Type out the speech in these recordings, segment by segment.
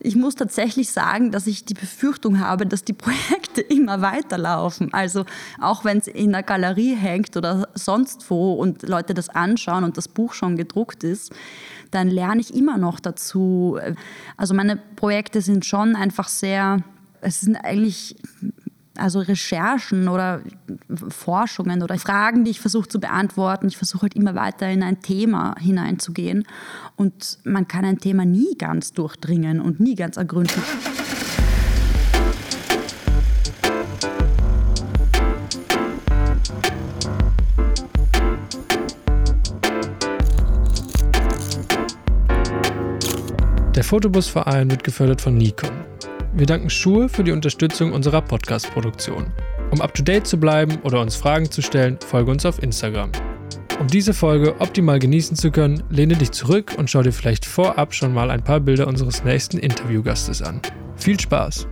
ich muss tatsächlich sagen, dass ich die Befürchtung habe, dass die Projekte immer weiterlaufen. Also auch wenn es in der Galerie hängt oder sonst wo und Leute das anschauen und das Buch schon gedruckt ist, dann lerne ich immer noch dazu. Also meine Projekte sind schon einfach sehr, es sind eigentlich also Recherchen oder Forschungen oder Fragen, die ich versuche zu beantworten. Ich versuche halt immer weiter in ein Thema hineinzugehen. Und man kann ein Thema nie ganz durchdringen und nie ganz ergründen. Der Fotobusverein wird gefördert von Nikon. Wir danken Schuhe für die Unterstützung unserer Podcast-Produktion. Um up-to-date zu bleiben oder uns Fragen zu stellen, folge uns auf Instagram. Um diese Folge optimal genießen zu können, lehne dich zurück und schau dir vielleicht vorab schon mal ein paar Bilder unseres nächsten Interviewgastes an. Viel Spaß!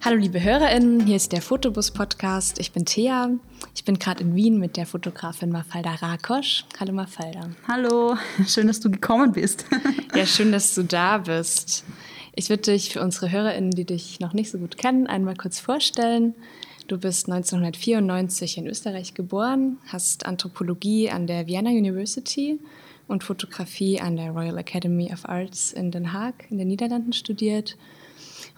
Hallo liebe HörerInnen, hier ist der Fotobus-Podcast. Ich bin Thea. Ich bin gerade in Wien mit der Fotografin Mafalda Rakosch. Hallo Mafalda. Hallo, schön, dass du gekommen bist. ja, schön, dass du da bist. Ich würde dich für unsere HörerInnen, die dich noch nicht so gut kennen, einmal kurz vorstellen. Du bist 1994 in Österreich geboren, hast Anthropologie an der Vienna University und Fotografie an der Royal Academy of Arts in Den Haag in den Niederlanden studiert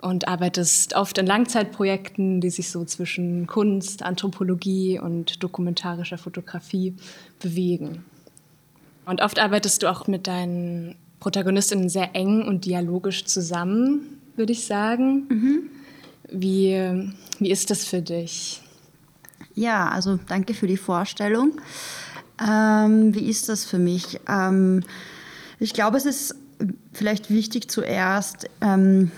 und arbeitest oft in Langzeitprojekten, die sich so zwischen Kunst, Anthropologie und dokumentarischer Fotografie bewegen. Und oft arbeitest du auch mit deinen Protagonistinnen sehr eng und dialogisch zusammen, würde ich sagen. Mhm. Wie, wie ist das für dich? Ja, also danke für die Vorstellung. Ähm, wie ist das für mich? Ähm, ich glaube, es ist vielleicht wichtig zuerst ähm,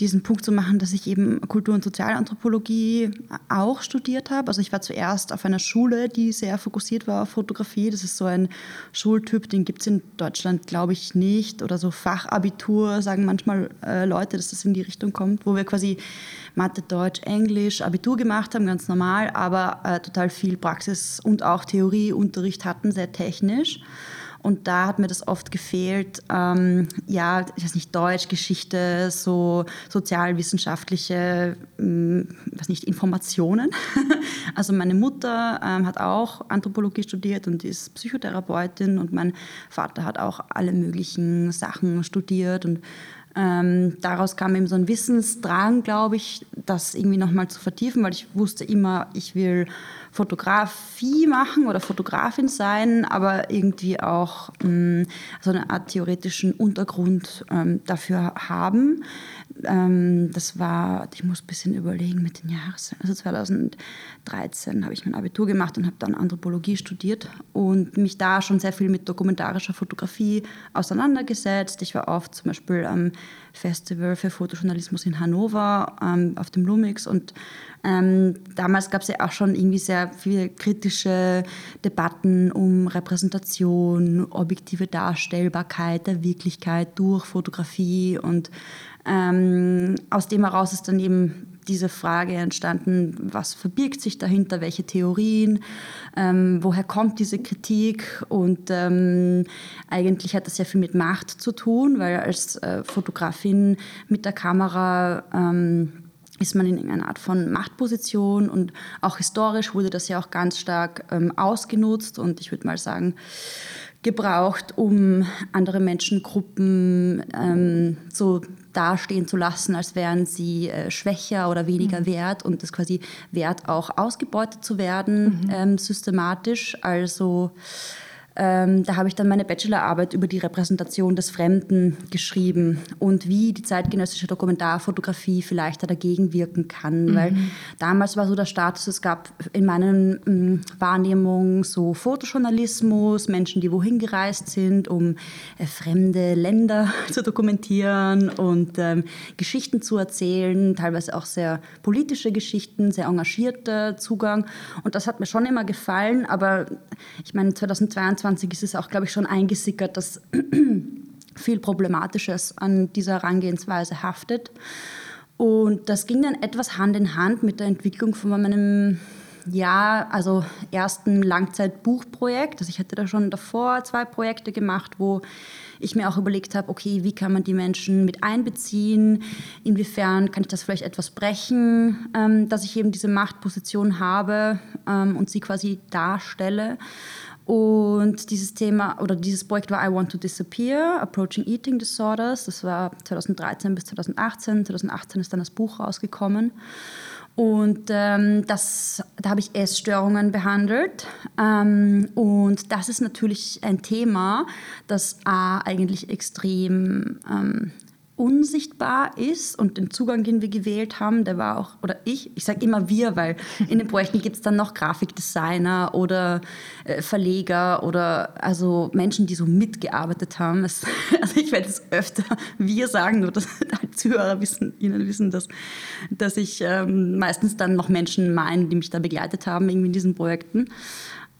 diesen Punkt zu machen, dass ich eben Kultur- und Sozialanthropologie auch studiert habe. Also ich war zuerst auf einer Schule, die sehr fokussiert war auf Fotografie. Das ist so ein Schultyp, den gibt es in Deutschland, glaube ich, nicht. Oder so Fachabitur, sagen manchmal äh, Leute, dass das in die Richtung kommt, wo wir quasi Mathe, Deutsch, Englisch, Abitur gemacht haben, ganz normal, aber äh, total viel Praxis und auch Theorieunterricht hatten, sehr technisch. Und da hat mir das oft gefehlt, ähm, ja, ich weiß nicht, Deutsch, Geschichte, so sozialwissenschaftliche, ähm, weiß nicht, Informationen. also meine Mutter ähm, hat auch Anthropologie studiert und ist Psychotherapeutin und mein Vater hat auch alle möglichen Sachen studiert und ähm, daraus kam eben so ein Wissensdrang, glaube ich, das irgendwie nochmal zu vertiefen, weil ich wusste immer, ich will Fotografie machen oder Fotografin sein, aber irgendwie auch mh, mm, so eine Art theoretischen Untergrund ähm, dafür haben. Ähm, das war, ich muss ein bisschen überlegen mit den Jahren, also 2013 habe ich mein Abitur gemacht und habe dann Anthropologie studiert und mich da schon sehr viel mit dokumentarischer Fotografie auseinandergesetzt. Ich war oft zum Beispiel am Festival für Fotojournalismus in Hannover ähm, auf dem Lumix und ähm, damals gab es ja auch schon irgendwie sehr viele kritische Debatten um Repräsentation, objektive Darstellbarkeit der Wirklichkeit durch Fotografie und ähm, aus dem heraus ist dann eben diese Frage entstanden, was verbirgt sich dahinter, welche Theorien, ähm, woher kommt diese Kritik? Und ähm, eigentlich hat das sehr viel mit Macht zu tun, weil als äh, Fotografin mit der Kamera ähm, ist man in einer Art von Machtposition und auch historisch wurde das ja auch ganz stark ähm, ausgenutzt und ich würde mal sagen, gebraucht, um andere Menschengruppen ähm, so dastehen zu lassen, als wären sie äh, schwächer oder weniger mhm. wert und das quasi wert auch ausgebeutet zu werden, mhm. ähm, systematisch. Also ähm, da habe ich dann meine Bachelorarbeit über die Repräsentation des Fremden geschrieben und wie die zeitgenössische Dokumentarfotografie vielleicht dagegen wirken kann. Mhm. Weil damals war so der Status, es gab in meinen ähm, Wahrnehmungen so Fotojournalismus, Menschen, die wohin gereist sind, um äh, fremde Länder zu dokumentieren und ähm, Geschichten zu erzählen, teilweise auch sehr politische Geschichten, sehr engagierter Zugang. Und das hat mir schon immer gefallen, aber ich meine, 2022 2021 ist es auch, glaube ich, schon eingesickert, dass viel Problematisches an dieser Herangehensweise haftet. Und das ging dann etwas Hand in Hand mit der Entwicklung von meinem ja, also erst ein Langzeitbuchprojekt. Also ich hatte da schon davor zwei Projekte gemacht, wo ich mir auch überlegt habe, okay, wie kann man die Menschen mit einbeziehen? Inwiefern kann ich das vielleicht etwas brechen, ähm, dass ich eben diese Machtposition habe ähm, und sie quasi darstelle? Und dieses Thema oder dieses Projekt war I Want to Disappear, Approaching Eating Disorders. Das war 2013 bis 2018. 2018 ist dann das Buch rausgekommen. Und ähm, das, da habe ich Essstörungen behandelt. Ähm, und das ist natürlich ein Thema, das A, eigentlich extrem ähm, unsichtbar ist und den Zugang, den wir gewählt haben, der war auch, oder ich, ich sage immer wir, weil in den Projekten gibt es dann noch Grafikdesigner oder äh, Verleger oder also Menschen, die so mitgearbeitet haben. Es, also ich werde es öfter wir sagen, nur dass die Zuhörer wissen, ihnen wissen, dass, dass ich ähm, meistens dann noch Menschen meine, die mich da begleitet haben, irgendwie in diesen Projekten.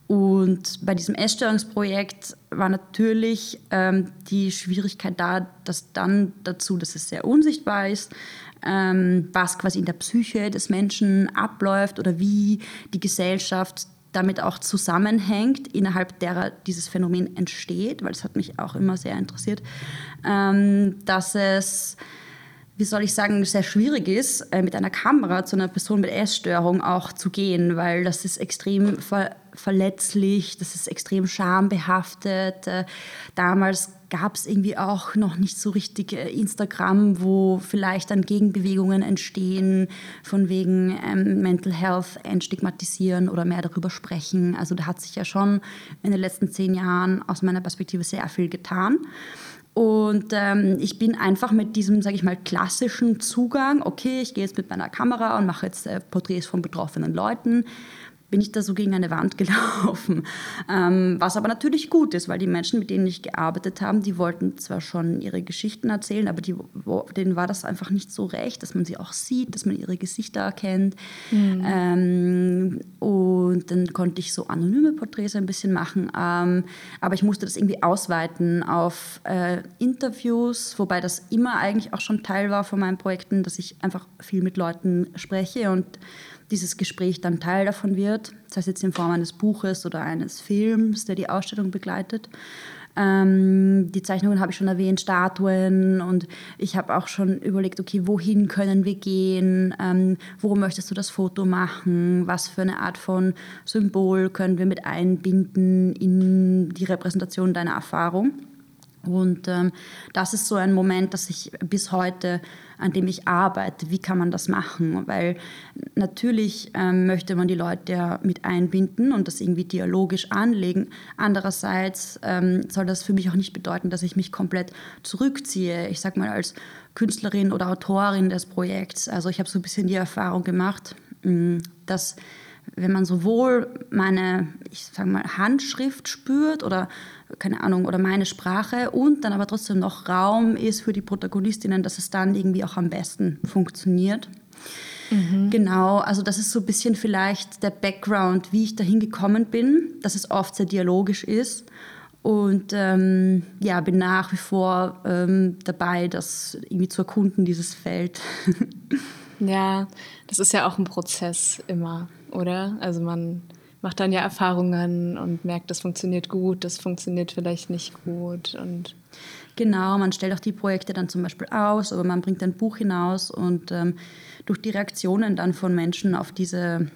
Und bei diesem Essstörungsprojekt war natürlich ähm, die Schwierigkeit da, dass dann dazu, dass es sehr unsichtbar ist, ähm, was quasi in der Psyche des Menschen abläuft oder wie die Gesellschaft damit auch zusammenhängt, innerhalb derer dieses Phänomen entsteht, weil es hat mich auch immer sehr interessiert, ähm, dass es wie soll ich sagen, sehr schwierig ist, äh, mit einer Kamera zu einer Person mit Essstörung auch zu gehen, weil das ist extrem ver verletzlich, das ist extrem schambehaftet. Äh, damals gab es irgendwie auch noch nicht so richtig äh, Instagram, wo vielleicht dann Gegenbewegungen entstehen, von wegen ähm, Mental Health entstigmatisieren oder mehr darüber sprechen. Also da hat sich ja schon in den letzten zehn Jahren aus meiner Perspektive sehr viel getan. Und ähm, ich bin einfach mit diesem, sage ich mal, klassischen Zugang, okay, ich gehe jetzt mit meiner Kamera und mache jetzt äh, Porträts von betroffenen Leuten, bin ich da so gegen eine Wand gelaufen. Ähm, was aber natürlich gut ist, weil die Menschen, mit denen ich gearbeitet habe, die wollten zwar schon ihre Geschichten erzählen, aber die, wo, denen war das einfach nicht so recht, dass man sie auch sieht, dass man ihre Gesichter erkennt. Mhm. Ähm, und dann konnte ich so anonyme Porträts ein bisschen machen, ähm, aber ich musste das irgendwie ausweiten auf äh, Interviews, wobei das immer eigentlich auch schon Teil war von meinen Projekten, dass ich einfach viel mit Leuten spreche und dieses Gespräch dann Teil davon wird, sei es jetzt in Form eines Buches oder eines Films, der die Ausstellung begleitet. Ähm, die Zeichnungen habe ich schon erwähnt, Statuen und ich habe auch schon überlegt, okay, wohin können wir gehen, ähm, wo möchtest du das Foto machen, was für eine Art von Symbol können wir mit einbinden in die Repräsentation deiner Erfahrung. Und ähm, das ist so ein Moment, das ich bis heute, an dem ich arbeite. Wie kann man das machen? Weil natürlich ähm, möchte man die Leute ja mit einbinden und das irgendwie dialogisch anlegen. Andererseits ähm, soll das für mich auch nicht bedeuten, dass ich mich komplett zurückziehe. Ich sage mal als Künstlerin oder Autorin des Projekts. Also ich habe so ein bisschen die Erfahrung gemacht, mm, dass wenn man sowohl meine, ich sage mal, Handschrift spürt oder keine Ahnung, oder meine Sprache und dann aber trotzdem noch Raum ist für die Protagonistinnen, dass es dann irgendwie auch am besten funktioniert. Mhm. Genau, also das ist so ein bisschen vielleicht der Background, wie ich dahin gekommen bin, dass es oft sehr dialogisch ist. Und ähm, ja, bin nach wie vor ähm, dabei, das irgendwie zu erkunden, dieses Feld. ja, das ist ja auch ein Prozess immer, oder? Also man macht dann ja Erfahrungen und merkt, das funktioniert gut, das funktioniert vielleicht nicht gut. Und genau, man stellt auch die Projekte dann zum Beispiel aus, aber man bringt ein Buch hinaus und ähm, durch die Reaktionen dann von Menschen auf diese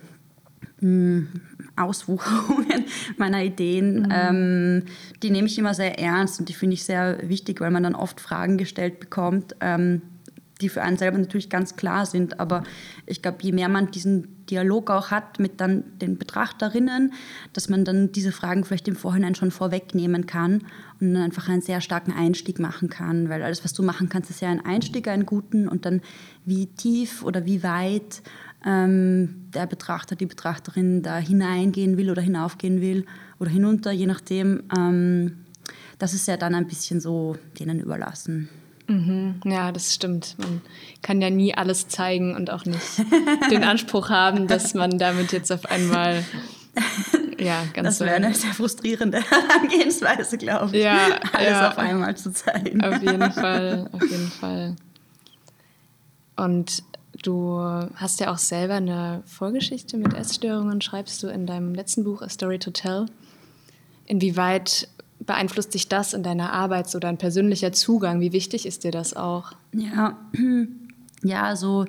mh, hm, Auswucherungen meiner Ideen, mhm. ähm, die nehme ich immer sehr ernst und die finde ich sehr wichtig, weil man dann oft Fragen gestellt bekommt. Ähm, die für einen selber natürlich ganz klar sind. Aber ich glaube, je mehr man diesen Dialog auch hat mit dann den Betrachterinnen, dass man dann diese Fragen vielleicht im Vorhinein schon vorwegnehmen kann und dann einfach einen sehr starken Einstieg machen kann. Weil alles, was du machen kannst, ist ja ein Einstieg, einen guten und dann wie tief oder wie weit ähm, der Betrachter, die Betrachterin da hineingehen will oder hinaufgehen will oder hinunter, je nachdem. Ähm, das ist ja dann ein bisschen so denen überlassen. Mhm, ja, das stimmt. Man kann ja nie alles zeigen und auch nicht den Anspruch haben, dass man damit jetzt auf einmal ja, ganz Das wäre eine sehr frustrierende Herangehensweise, glaube ich. Ja, alles ja, auf einmal zu zeigen. Auf jeden Fall, auf jeden Fall. Und Du hast ja auch selber eine Vorgeschichte mit Essstörungen, schreibst du in deinem letzten Buch A Story to Tell. Inwieweit beeinflusst dich das in deiner Arbeit, so dein persönlicher Zugang? Wie wichtig ist dir das auch? Ja, ja also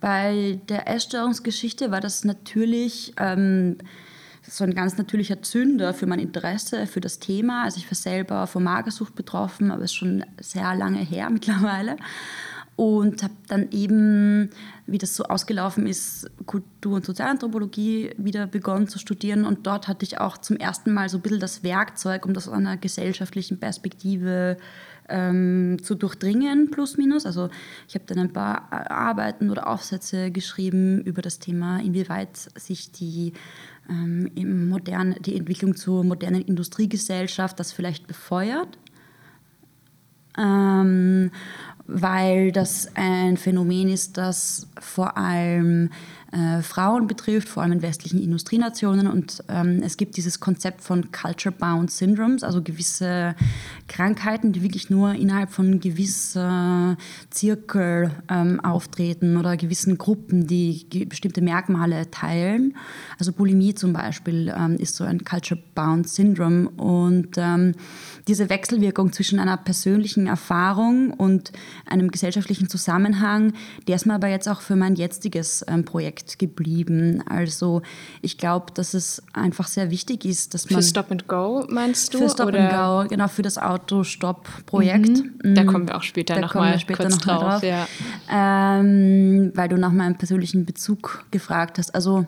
bei der Essstörungsgeschichte war das natürlich ähm, so ein ganz natürlicher Zünder für mein Interesse für das Thema. Also ich war selber von Magersucht betroffen, aber es ist schon sehr lange her mittlerweile und habe dann eben, wie das so ausgelaufen ist, Kultur- und Sozialanthropologie wieder begonnen zu studieren und dort hatte ich auch zum ersten Mal so ein bisschen das Werkzeug, um das aus einer gesellschaftlichen Perspektive ähm, zu durchdringen, plus minus. Also ich habe dann ein paar Arbeiten oder Aufsätze geschrieben über das Thema, inwieweit sich die ähm, im modern, die Entwicklung zur modernen Industriegesellschaft das vielleicht befeuert. Ähm, weil das ein Phänomen ist, das vor allem äh, Frauen betrifft, vor allem in westlichen Industrienationen. Und ähm, es gibt dieses Konzept von Culture-Bound Syndromes, also gewisse Krankheiten, die wirklich nur innerhalb von gewisser Zirkel ähm, auftreten oder gewissen Gruppen, die bestimmte Merkmale teilen. Also Bulimie zum Beispiel ähm, ist so ein Culture-Bound Syndrome. Und ähm, diese Wechselwirkung zwischen einer persönlichen Erfahrung und einem gesellschaftlichen Zusammenhang, der ist mir aber jetzt auch für mein jetziges ähm, Projekt geblieben. Also ich glaube, dass es einfach sehr wichtig ist, dass man... Für Stop and Go meinst du? Für Stop oder? and Go, genau, für das Auto-Stop-Projekt. Mhm. Da kommen wir auch später nochmal kurz noch drauf. drauf. Ja. Ähm, weil du nach meinem persönlichen Bezug gefragt hast. Also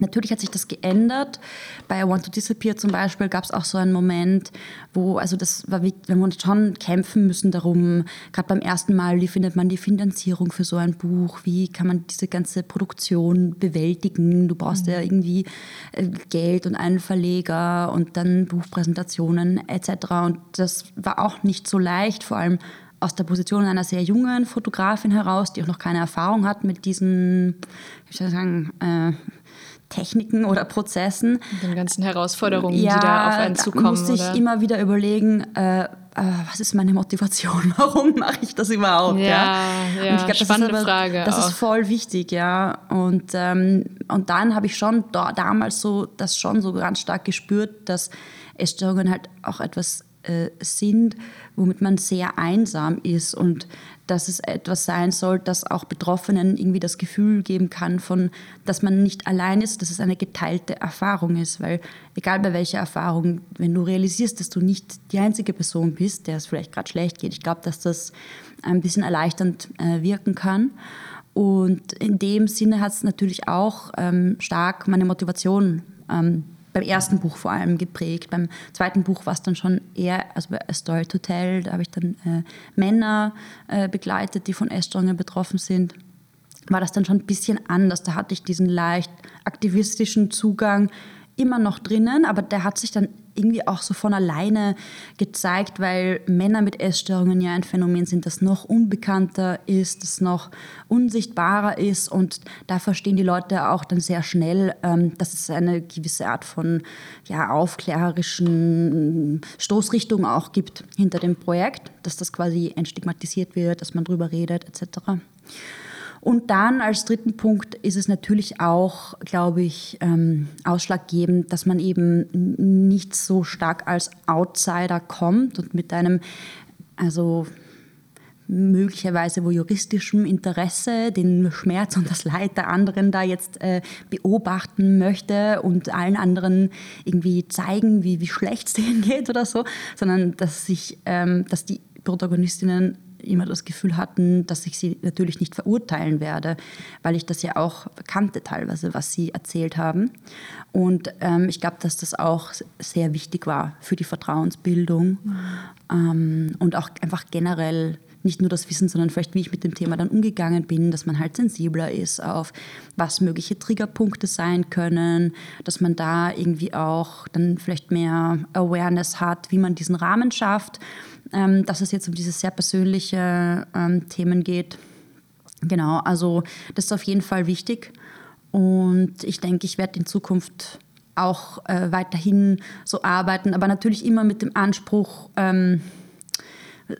Natürlich hat sich das geändert. Bei I Want to Disappear zum Beispiel gab es auch so einen Moment, wo, also das war, wir haben schon kämpfen müssen darum, gerade beim ersten Mal, wie findet man die Finanzierung für so ein Buch, wie kann man diese ganze Produktion bewältigen. Du brauchst mhm. ja irgendwie äh, Geld und einen Verleger und dann Buchpräsentationen etc. Und das war auch nicht so leicht, vor allem aus der Position einer sehr jungen Fotografin heraus, die auch noch keine Erfahrung hat mit diesen, ich soll sagen, äh, Techniken oder Prozessen. Den ganzen Herausforderungen, ja, die da auf einen zukommen. Da musste ich oder? immer wieder überlegen, äh, äh, was ist meine Motivation? Warum mache ich das überhaupt? Ja, ja. ja. Und ich glaub, spannende ist aber, Frage. Das auch. ist voll wichtig, ja. Und, ähm, und dann habe ich schon da, damals so das schon so ganz stark gespürt, dass Essstörungen halt auch etwas äh, sind, womit man sehr einsam ist und dass es etwas sein soll, das auch Betroffenen irgendwie das Gefühl geben kann von, dass man nicht allein ist, dass es eine geteilte Erfahrung ist, weil egal bei welcher Erfahrung, wenn du realisierst, dass du nicht die einzige Person bist, der es vielleicht gerade schlecht geht, ich glaube, dass das ein bisschen erleichternd äh, wirken kann. Und in dem Sinne hat es natürlich auch ähm, stark meine Motivation ähm, beim ersten Buch vor allem geprägt. Beim zweiten Buch war es dann schon eher, also bei A Story to Tell, da habe ich dann äh, Männer äh, begleitet, die von Essstörungen betroffen sind. War das dann schon ein bisschen anders. Da hatte ich diesen leicht aktivistischen Zugang immer noch drinnen, aber der hat sich dann irgendwie auch so von alleine gezeigt, weil Männer mit Essstörungen ja ein Phänomen sind, das noch unbekannter ist, das noch unsichtbarer ist und da verstehen die Leute auch dann sehr schnell, ähm, dass es eine gewisse Art von ja, aufklärerischen Stoßrichtung auch gibt hinter dem Projekt, dass das quasi entstigmatisiert wird, dass man drüber redet etc. Und dann als dritten Punkt ist es natürlich auch, glaube ich, ähm, ausschlaggebend, dass man eben nicht so stark als Outsider kommt und mit einem, also möglicherweise wo juristischem Interesse den Schmerz und das Leid der anderen da jetzt äh, beobachten möchte und allen anderen irgendwie zeigen, wie, wie schlecht es denen geht oder so, sondern dass sich, ähm, dass die Protagonistinnen immer das Gefühl hatten, dass ich sie natürlich nicht verurteilen werde, weil ich das ja auch kannte teilweise, was sie erzählt haben. Und ähm, ich glaube, dass das auch sehr wichtig war für die Vertrauensbildung mhm. ähm, und auch einfach generell nicht nur das Wissen, sondern vielleicht, wie ich mit dem Thema dann umgegangen bin, dass man halt sensibler ist auf, was mögliche Triggerpunkte sein können, dass man da irgendwie auch dann vielleicht mehr Awareness hat, wie man diesen Rahmen schafft ähm, dass es jetzt um diese sehr persönliche ähm, Themen geht. Genau, also das ist auf jeden Fall wichtig. Und ich denke, ich werde in Zukunft auch äh, weiterhin so arbeiten, aber natürlich immer mit dem Anspruch, ähm,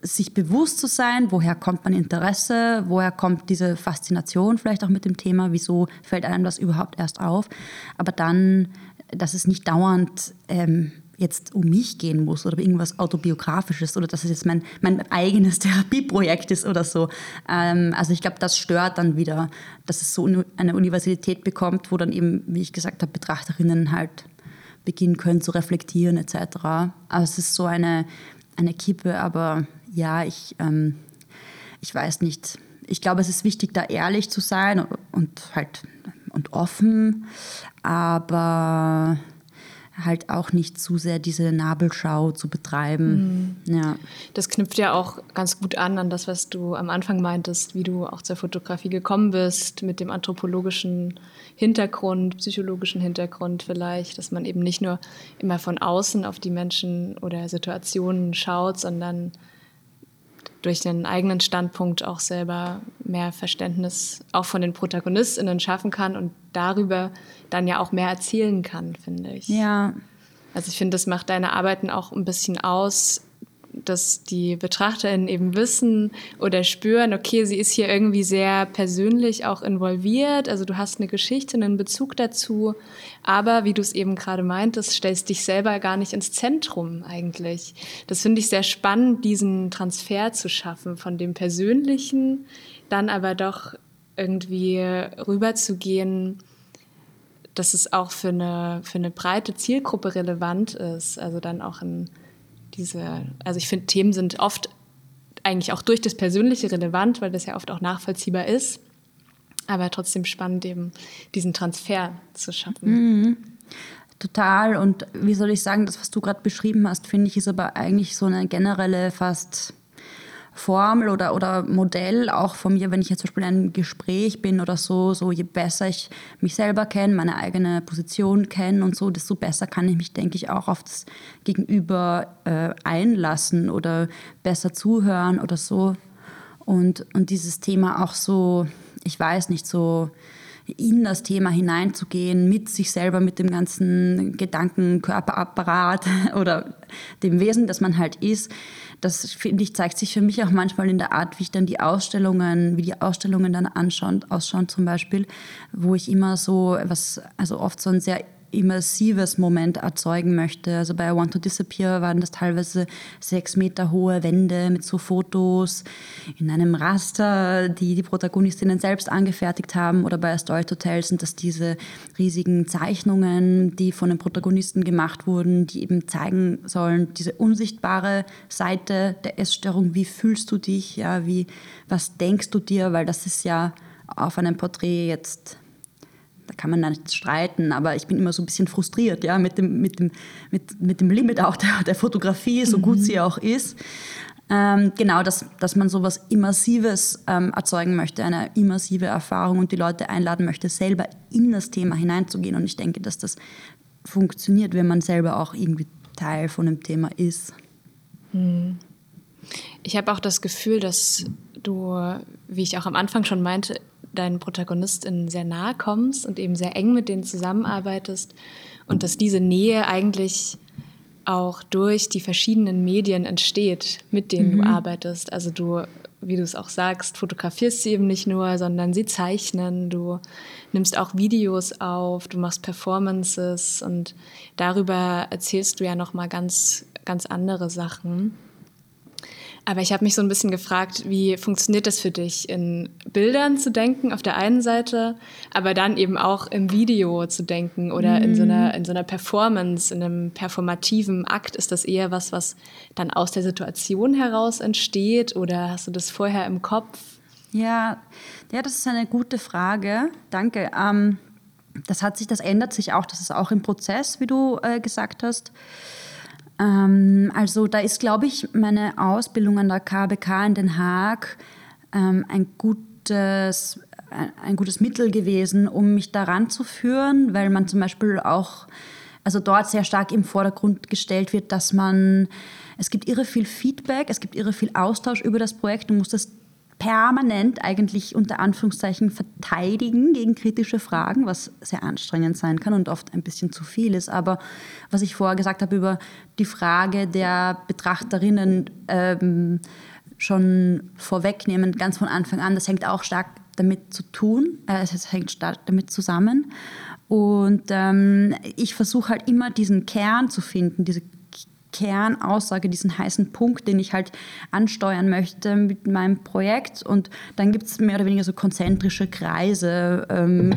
sich bewusst zu sein, woher kommt mein Interesse, woher kommt diese Faszination vielleicht auch mit dem Thema, wieso fällt einem das überhaupt erst auf. Aber dann, dass es nicht dauernd ähm, jetzt um mich gehen muss oder irgendwas autobiografisches oder dass es jetzt mein, mein eigenes Therapieprojekt ist oder so. Ähm, also ich glaube, das stört dann wieder, dass es so eine Universalität bekommt, wo dann eben, wie ich gesagt habe, Betrachterinnen halt beginnen können zu reflektieren etc. Also es ist so eine, eine Kippe, aber ja, ich, ähm, ich weiß nicht. Ich glaube, es ist wichtig, da ehrlich zu sein und halt und offen, aber halt auch nicht zu sehr diese Nabelschau zu betreiben. Mhm. Ja. Das knüpft ja auch ganz gut an an das, was du am Anfang meintest, wie du auch zur Fotografie gekommen bist, mit dem anthropologischen Hintergrund, psychologischen Hintergrund vielleicht, dass man eben nicht nur immer von außen auf die Menschen oder Situationen schaut, sondern durch den eigenen Standpunkt auch selber mehr Verständnis auch von den ProtagonistInnen schaffen kann und darüber dann ja auch mehr erzählen kann, finde ich. Ja. Also ich finde, das macht deine Arbeiten auch ein bisschen aus, dass die BetrachterInnen eben wissen oder spüren, okay, sie ist hier irgendwie sehr persönlich auch involviert. Also du hast eine Geschichte, einen Bezug dazu. Aber wie du es eben gerade meintest, stellst dich selber gar nicht ins Zentrum eigentlich. Das finde ich sehr spannend, diesen Transfer zu schaffen von dem Persönlichen, dann aber doch irgendwie rüberzugehen, dass es auch für eine, für eine breite Zielgruppe relevant ist. Also dann auch ein diese, also ich finde, Themen sind oft eigentlich auch durch das Persönliche relevant, weil das ja oft auch nachvollziehbar ist. Aber trotzdem spannend, eben diesen Transfer zu schaffen. Mhm. Total. Und wie soll ich sagen, das, was du gerade beschrieben hast, finde ich, ist aber eigentlich so eine generelle, fast Formel oder, oder Modell auch von mir, wenn ich jetzt zum Beispiel in einem Gespräch bin oder so, so je besser ich mich selber kenne, meine eigene Position kenne und so, desto besser kann ich mich, denke ich, auch auf das Gegenüber äh, einlassen oder besser zuhören oder so. Und, und dieses Thema auch so, ich weiß nicht, so in das Thema hineinzugehen, mit sich selber, mit dem ganzen Gedankenkörperapparat oder dem Wesen, das man halt ist, das finde ich, zeigt sich für mich auch manchmal in der Art, wie ich dann die Ausstellungen, wie die Ausstellungen dann anschauen, ausschauen zum Beispiel, wo ich immer so was, also oft so ein sehr immersives Moment erzeugen möchte. Also bei I Want to Disappear waren das teilweise sechs Meter hohe Wände mit so Fotos in einem Raster, die die Protagonistinnen selbst angefertigt haben. Oder bei A Story Hotel sind das diese riesigen Zeichnungen, die von den Protagonisten gemacht wurden, die eben zeigen sollen, diese unsichtbare Seite der Essstörung. Wie fühlst du dich? Ja, wie, was denkst du dir? Weil das ist ja auf einem Porträt jetzt da kann man nicht streiten, aber ich bin immer so ein bisschen frustriert, ja, mit dem, mit dem, mit, mit dem Limit auch der, der Fotografie, so mhm. gut sie auch ist. Ähm, genau, dass, dass man so was Immersives ähm, erzeugen möchte, eine immersive Erfahrung und die Leute einladen möchte, selber in das Thema hineinzugehen. Und ich denke, dass das funktioniert, wenn man selber auch irgendwie Teil von dem Thema ist. Mhm. Ich habe auch das Gefühl, dass du, wie ich auch am Anfang schon meinte, deinen ProtagonistInnen sehr nahe kommst und eben sehr eng mit denen zusammenarbeitest und dass diese Nähe eigentlich auch durch die verschiedenen Medien entsteht, mit denen mhm. du arbeitest. Also du, wie du es auch sagst, fotografierst sie eben nicht nur, sondern sie zeichnen, du nimmst auch Videos auf, du machst Performances und darüber erzählst du ja noch mal ganz ganz andere Sachen. Aber ich habe mich so ein bisschen gefragt, wie funktioniert das für dich, in Bildern zu denken auf der einen Seite, aber dann eben auch im Video zu denken oder mhm. in, so einer, in so einer Performance, in einem performativen Akt? Ist das eher was, was dann aus der Situation heraus entsteht oder hast du das vorher im Kopf? Ja, ja das ist eine gute Frage. Danke. Ähm, das hat sich, das ändert sich auch. Das ist auch im Prozess, wie du äh, gesagt hast. Ähm, also da ist, glaube ich, meine Ausbildung an der KBK in Den Haag ähm, ein gutes ein gutes Mittel gewesen, um mich daran zu führen, weil man zum Beispiel auch, also dort sehr stark im Vordergrund gestellt wird, dass man, es gibt irre viel Feedback, es gibt irre viel Austausch über das Projekt, du musst das permanent eigentlich unter Anführungszeichen verteidigen gegen kritische Fragen, was sehr anstrengend sein kann und oft ein bisschen zu viel ist. Aber was ich vorher gesagt habe über die Frage der Betrachterinnen ähm, schon vorwegnehmen, ganz von Anfang an, das hängt auch stark damit zu tun, äh, es hängt stark damit zusammen. Und ähm, ich versuche halt immer diesen Kern zu finden, diese Kernaussage, diesen heißen Punkt, den ich halt ansteuern möchte mit meinem Projekt. Und dann gibt es mehr oder weniger so konzentrische Kreise ähm,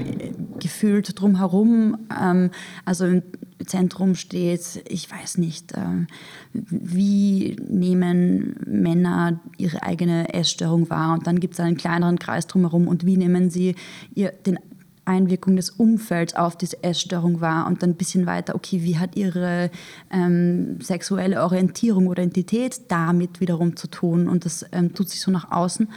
gefühlt drumherum. Ähm, also im Zentrum steht, ich weiß nicht, äh, wie nehmen Männer ihre eigene Essstörung wahr? Und dann gibt es einen kleineren Kreis drumherum und wie nehmen sie ihr, den Einwirkung des Umfelds auf diese Essstörung war und dann ein bisschen weiter, okay, wie hat ihre ähm, sexuelle Orientierung oder Identität damit wiederum zu tun und das ähm, tut sich so nach außen.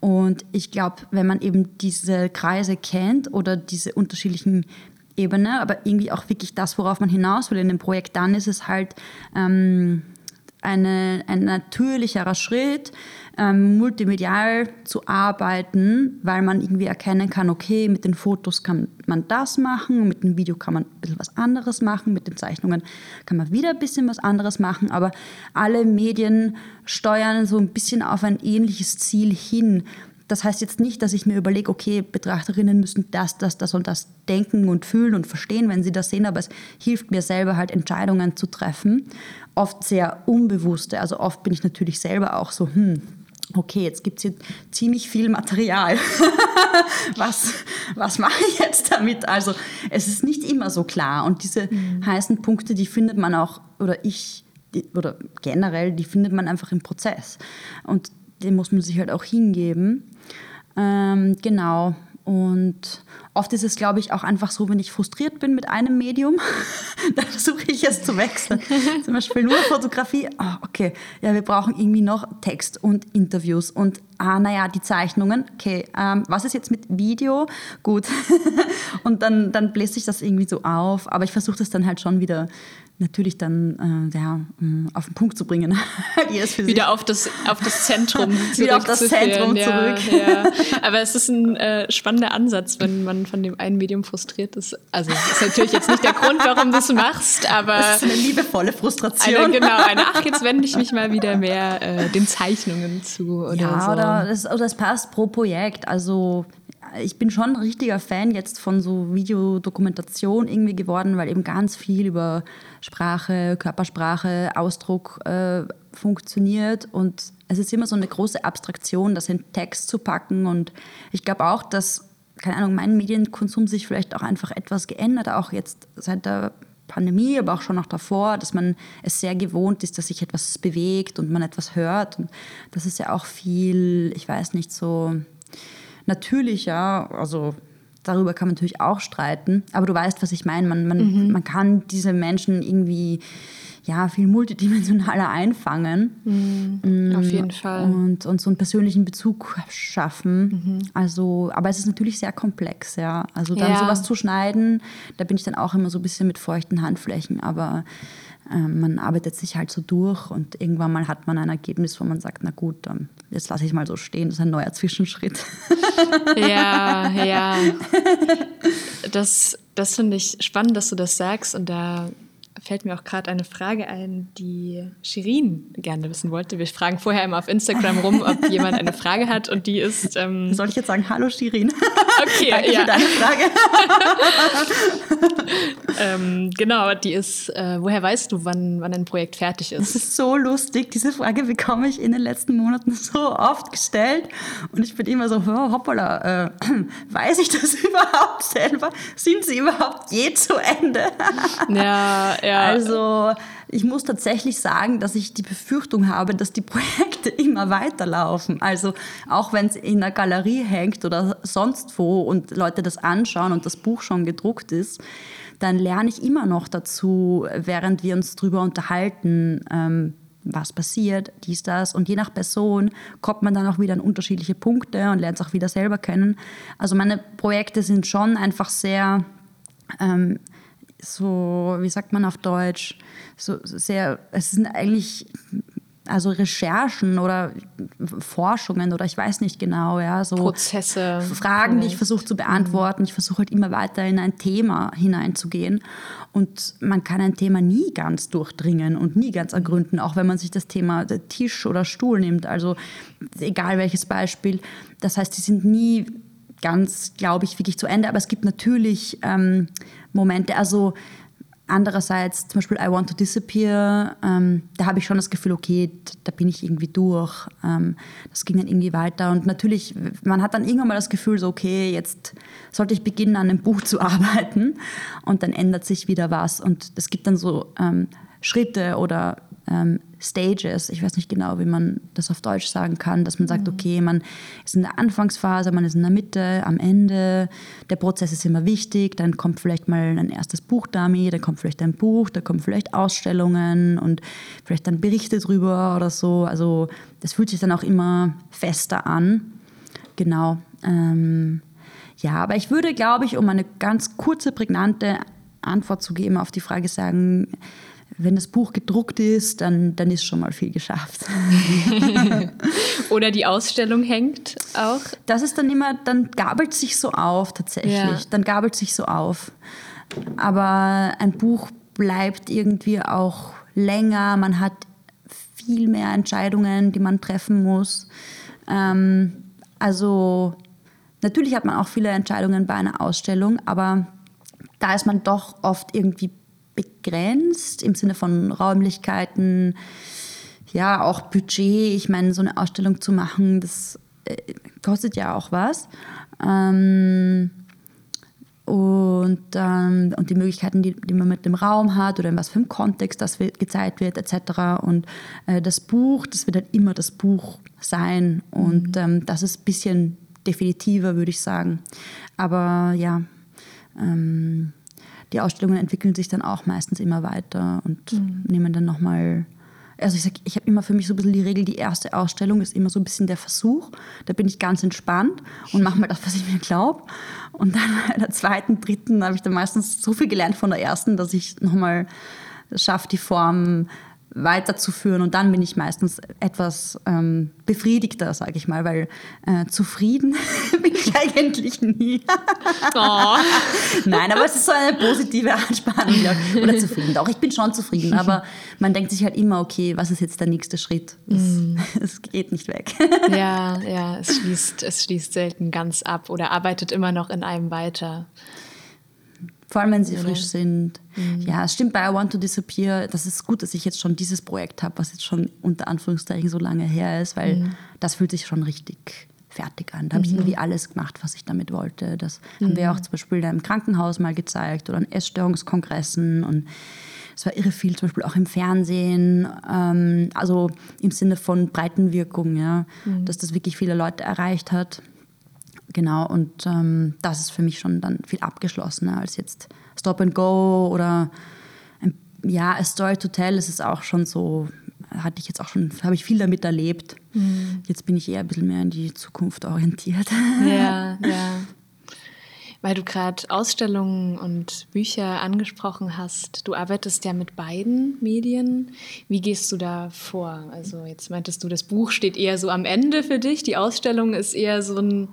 Und ich glaube, wenn man eben diese Kreise kennt oder diese unterschiedlichen Ebenen, aber irgendwie auch wirklich das, worauf man hinaus will in dem Projekt, dann ist es halt ähm, eine, ein natürlicherer Schritt, ähm, multimedial zu arbeiten, weil man irgendwie erkennen kann, okay, mit den Fotos kann man das machen, mit dem Video kann man ein bisschen was anderes machen, mit den Zeichnungen kann man wieder ein bisschen was anderes machen, aber alle Medien steuern so ein bisschen auf ein ähnliches Ziel hin. Das heißt jetzt nicht, dass ich mir überlege, okay, Betrachterinnen müssen das, das, das und das denken und fühlen und verstehen, wenn sie das sehen, aber es hilft mir selber halt Entscheidungen zu treffen. Oft sehr unbewusste. Also oft bin ich natürlich selber auch so, hm, okay, jetzt gibt es hier ziemlich viel Material. was, was mache ich jetzt damit? Also es ist nicht immer so klar. Und diese mhm. heißen Punkte, die findet man auch, oder ich, die, oder generell, die findet man einfach im Prozess. Und dem muss man sich halt auch hingeben. Ähm, genau. Und oft ist es, glaube ich, auch einfach so, wenn ich frustriert bin mit einem Medium, dann versuche ich es zu wechseln. Zum Beispiel nur Fotografie. Oh, okay, ja, wir brauchen irgendwie noch Text und Interviews und ah, naja, die Zeichnungen. Okay, ähm, was ist jetzt mit Video? Gut. und dann, dann bläst sich das irgendwie so auf. Aber ich versuche das dann halt schon wieder natürlich dann äh, ja, auf den Punkt zu bringen. Wieder auf das, auf das Zentrum Wieder auf das Zentrum zurück. Ja, ja. Aber es ist ein äh, spannender Ansatz, wenn man von dem einen Medium frustriert ist. Also das ist natürlich jetzt nicht der Grund, warum du es machst, aber... Das ist eine liebevolle Frustration. Eine, genau, eine, ach, jetzt wende ich mich mal wieder mehr äh, den Zeichnungen zu oder ja, so. Oder das, oder das passt pro Projekt. Also ich bin schon ein richtiger Fan jetzt von so Videodokumentation irgendwie geworden, weil eben ganz viel über Sprache, Körpersprache, Ausdruck äh, funktioniert und es ist immer so eine große Abstraktion, das in Text zu packen und ich glaube auch, dass, keine Ahnung, mein Medienkonsum sich vielleicht auch einfach etwas geändert, auch jetzt seit der Pandemie, aber auch schon noch davor, dass man es sehr gewohnt ist, dass sich etwas bewegt und man etwas hört. Und das ist ja auch viel, ich weiß nicht, so natürlicher, also darüber kann man natürlich auch streiten, aber du weißt, was ich meine. Man, man, mhm. man kann diese Menschen irgendwie ja, viel multidimensionaler einfangen. Mhm. Auf jeden Fall. Und, und so einen persönlichen Bezug schaffen. Mhm. Also, aber es ist natürlich sehr komplex, ja. Also dann ja. sowas zu schneiden, da bin ich dann auch immer so ein bisschen mit feuchten Handflächen, aber ähm, man arbeitet sich halt so durch und irgendwann mal hat man ein Ergebnis, wo man sagt, na gut, ähm, jetzt lasse ich mal so stehen, das ist ein neuer Zwischenschritt. Ja, ja. Das, das finde ich spannend, dass du das sagst und da fällt mir auch gerade eine Frage ein, die Shirin gerne wissen wollte. Wir fragen vorher immer auf Instagram rum, ob jemand eine Frage hat und die ist... Ähm Soll ich jetzt sagen, hallo Shirin? Okay, Danke ja. für deine Frage. ähm, genau, die ist, äh, woher weißt du, wann, wann ein Projekt fertig ist? Das ist so lustig. Diese Frage bekomme ich in den letzten Monaten so oft gestellt und ich bin immer so, oh, hoppala, äh, weiß ich das überhaupt selber? Sind sie überhaupt je zu Ende? ja, ja. Also ich muss tatsächlich sagen, dass ich die Befürchtung habe, dass die Projekte immer weiterlaufen. Also auch wenn es in der Galerie hängt oder sonst wo und Leute das anschauen und das Buch schon gedruckt ist, dann lerne ich immer noch dazu, während wir uns darüber unterhalten, ähm, was passiert, dies, das. Und je nach Person kommt man dann auch wieder an unterschiedliche Punkte und lernt es auch wieder selber kennen. Also meine Projekte sind schon einfach sehr ähm, so, wie sagt man auf Deutsch, so sehr, es sind eigentlich also Recherchen oder Forschungen oder ich weiß nicht genau, ja, so Prozesse. Fragen, die ich versuche zu beantworten. Ich versuche halt immer weiter in ein Thema hineinzugehen. Und man kann ein Thema nie ganz durchdringen und nie ganz ergründen, auch wenn man sich das Thema Tisch oder Stuhl nimmt. Also egal welches Beispiel. Das heißt, die sind nie ganz, glaube ich, wirklich zu Ende. Aber es gibt natürlich ähm, Momente, also Andererseits zum Beispiel I Want to Disappear, ähm, da habe ich schon das Gefühl, okay, da bin ich irgendwie durch. Ähm, das ging dann irgendwie weiter. Und natürlich, man hat dann irgendwann mal das Gefühl, so, okay, jetzt sollte ich beginnen, an einem Buch zu arbeiten. Und dann ändert sich wieder was. Und es gibt dann so ähm, Schritte oder ähm, Stages, ich weiß nicht genau, wie man das auf Deutsch sagen kann, dass man sagt, mhm. okay, man ist in der Anfangsphase, man ist in der Mitte, am Ende, der Prozess ist immer wichtig, dann kommt vielleicht mal ein erstes Buchdummy, dann kommt vielleicht ein Buch, dann kommen vielleicht Ausstellungen und vielleicht dann Berichte drüber oder so. Also das fühlt sich dann auch immer fester an. Genau. Ähm, ja, aber ich würde, glaube ich, um eine ganz kurze, prägnante Antwort zu geben auf die Frage sagen, wenn das Buch gedruckt ist, dann, dann ist schon mal viel geschafft. Oder die Ausstellung hängt auch. Das ist dann immer, dann gabelt sich so auf tatsächlich. Ja. Dann gabelt sich so auf. Aber ein Buch bleibt irgendwie auch länger. Man hat viel mehr Entscheidungen, die man treffen muss. Ähm, also natürlich hat man auch viele Entscheidungen bei einer Ausstellung, aber da ist man doch oft irgendwie begrenzt im Sinne von Räumlichkeiten, ja, auch Budget. Ich meine, so eine Ausstellung zu machen, das äh, kostet ja auch was. Ähm, und, ähm, und die Möglichkeiten, die, die, man mit dem Raum hat oder in was für einem Kontext das gezeigt wird, etc. Und äh, das Buch, das wird halt immer das Buch sein. Und mhm. ähm, das ist ein bisschen definitiver, würde ich sagen. Aber ja, ähm, die Ausstellungen entwickeln sich dann auch meistens immer weiter und mhm. nehmen dann nochmal. Also ich sag, ich habe immer für mich so ein bisschen die Regel, die erste Ausstellung ist immer so ein bisschen der Versuch. Da bin ich ganz entspannt und mache mal das, was ich mir glaube. Und dann bei der zweiten, dritten habe ich dann meistens so viel gelernt von der ersten, dass ich nochmal schaffe, die Form weiterzuführen. Und dann bin ich meistens etwas ähm, befriedigter, sage ich mal, weil äh, zufrieden bin ich eigentlich nie. oh. Nein, aber es ist so eine positive Anspannung. Oder zufrieden. Auch ich bin schon zufrieden, aber man denkt sich halt immer, okay, was ist jetzt der nächste Schritt? Es mm. geht nicht weg. ja, ja, es schließt, es schließt selten ganz ab oder arbeitet immer noch in einem weiter. Vor allem, wenn sie Oder? frisch sind. Mhm. Ja, es stimmt bei I Want to Disappear. Das ist gut, dass ich jetzt schon dieses Projekt habe, was jetzt schon unter Anführungszeichen so lange her ist, weil mhm. das fühlt sich schon richtig fertig an. Da habe ich mhm. irgendwie alles gemacht, was ich damit wollte. Das haben wir mhm. auch zum Beispiel im Krankenhaus mal gezeigt oder an Essstörungskongressen und es war irre viel, zum Beispiel auch im Fernsehen, ähm, also im Sinne von Breitenwirkung, ja, mhm. dass das wirklich viele Leute erreicht hat. Genau, und ähm, das ist für mich schon dann viel abgeschlossener als jetzt Stop and Go oder ein, ja, A Story to Tell ist es auch schon so, hatte ich jetzt auch schon, habe ich viel damit erlebt. Mhm. Jetzt bin ich eher ein bisschen mehr in die Zukunft orientiert. Ja, ja. Weil du gerade Ausstellungen und Bücher angesprochen hast, du arbeitest ja mit beiden Medien. Wie gehst du da vor? Also jetzt meintest du, das Buch steht eher so am Ende für dich, die Ausstellung ist eher so ein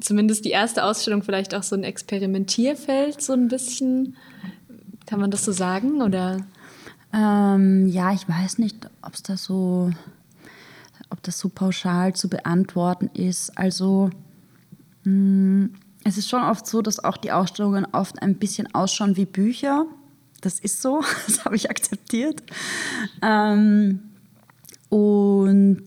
zumindest die erste Ausstellung vielleicht auch so ein Experimentierfeld, so ein bisschen. Kann man das so sagen? Oder? Ähm, ja, ich weiß nicht, ob es da so, ob das so pauschal zu beantworten ist. Also mh, mm, es ist schon oft so, dass auch die Ausstellungen oft ein bisschen ausschauen wie Bücher. Das ist so, das habe ich akzeptiert. Ähm, und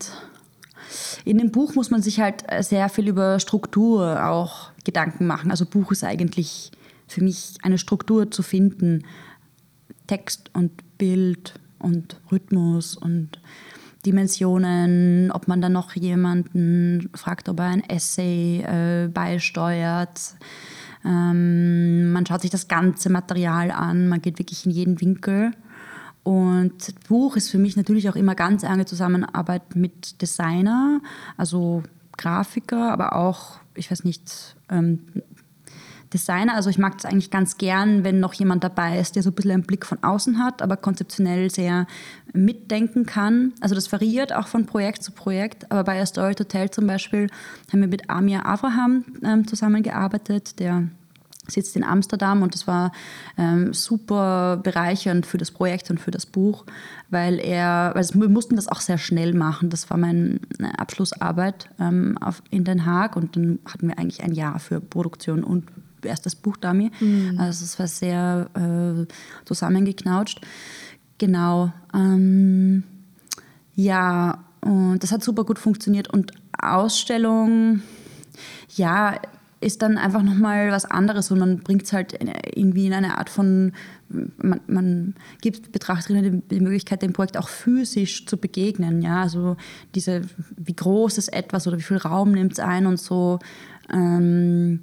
in dem Buch muss man sich halt äh, sehr viel über Struktur auch Gedanken machen. Also Buch ist eigentlich für mich eine Struktur zu finden. Text und Bild und Rhythmus und Dimensionen, ob man dann noch jemanden fragt, ob er ein Essay äh, beisteuert. Ähm, man schaut sich das ganze Material an, man geht wirklich in jeden Winkel. Und Buch ist für mich natürlich auch immer ganz enge Zusammenarbeit mit Designer, also Grafiker, aber auch, ich weiß nicht, ähm, Designer. Also ich mag es eigentlich ganz gern, wenn noch jemand dabei ist, der so ein bisschen einen Blick von außen hat, aber konzeptionell sehr mitdenken kann. Also das variiert auch von Projekt zu Projekt. Aber bei A Story to Tell zum Beispiel haben wir mit Amir Abraham ähm, zusammengearbeitet, der sitzt in Amsterdam und das war ähm, super bereichernd für das Projekt und für das Buch, weil er, weil wir mussten das auch sehr schnell machen. Das war meine Abschlussarbeit ähm, auf, in Den Haag und dann hatten wir eigentlich ein Jahr für Produktion und erstes Buch damit. Mhm. Also es war sehr äh, zusammengeknautscht. Genau. Ähm, ja, und das hat super gut funktioniert und Ausstellung, ja, ist dann einfach nochmal was anderes und man bringt es halt irgendwie in eine Art von, man, man gibt Betrachterinnen die, die, Möglichkeit, dem Projekt auch physisch zu begegnen. Ja, also diese, wie groß ist etwas oder wie viel Raum nimmt es ein und so. Ähm,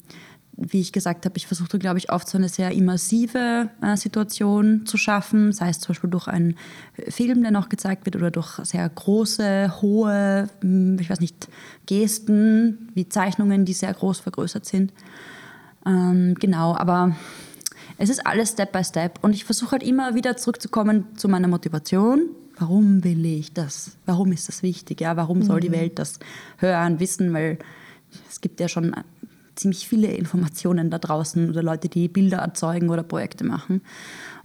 wie ich gesagt habe, ich versuchte, glaube ich, oft so eine sehr immersive äh, Situation zu schaffen, sei es zum Beispiel durch einen Film, der noch gezeigt wird, oder durch sehr große, hohe, hm, ich weiß nicht, Gesten, wie Zeichnungen, die sehr groß vergrößert sind. Ähm, genau, aber es ist alles Step by Step und ich versuche halt immer wieder zurückzukommen zu meiner Motivation. Warum will ich das? Warum ist das wichtig? Ja, warum soll die mhm. Welt das hören, wissen? Weil es gibt ja schon ziemlich viele Informationen da draußen oder Leute, die Bilder erzeugen oder Projekte machen.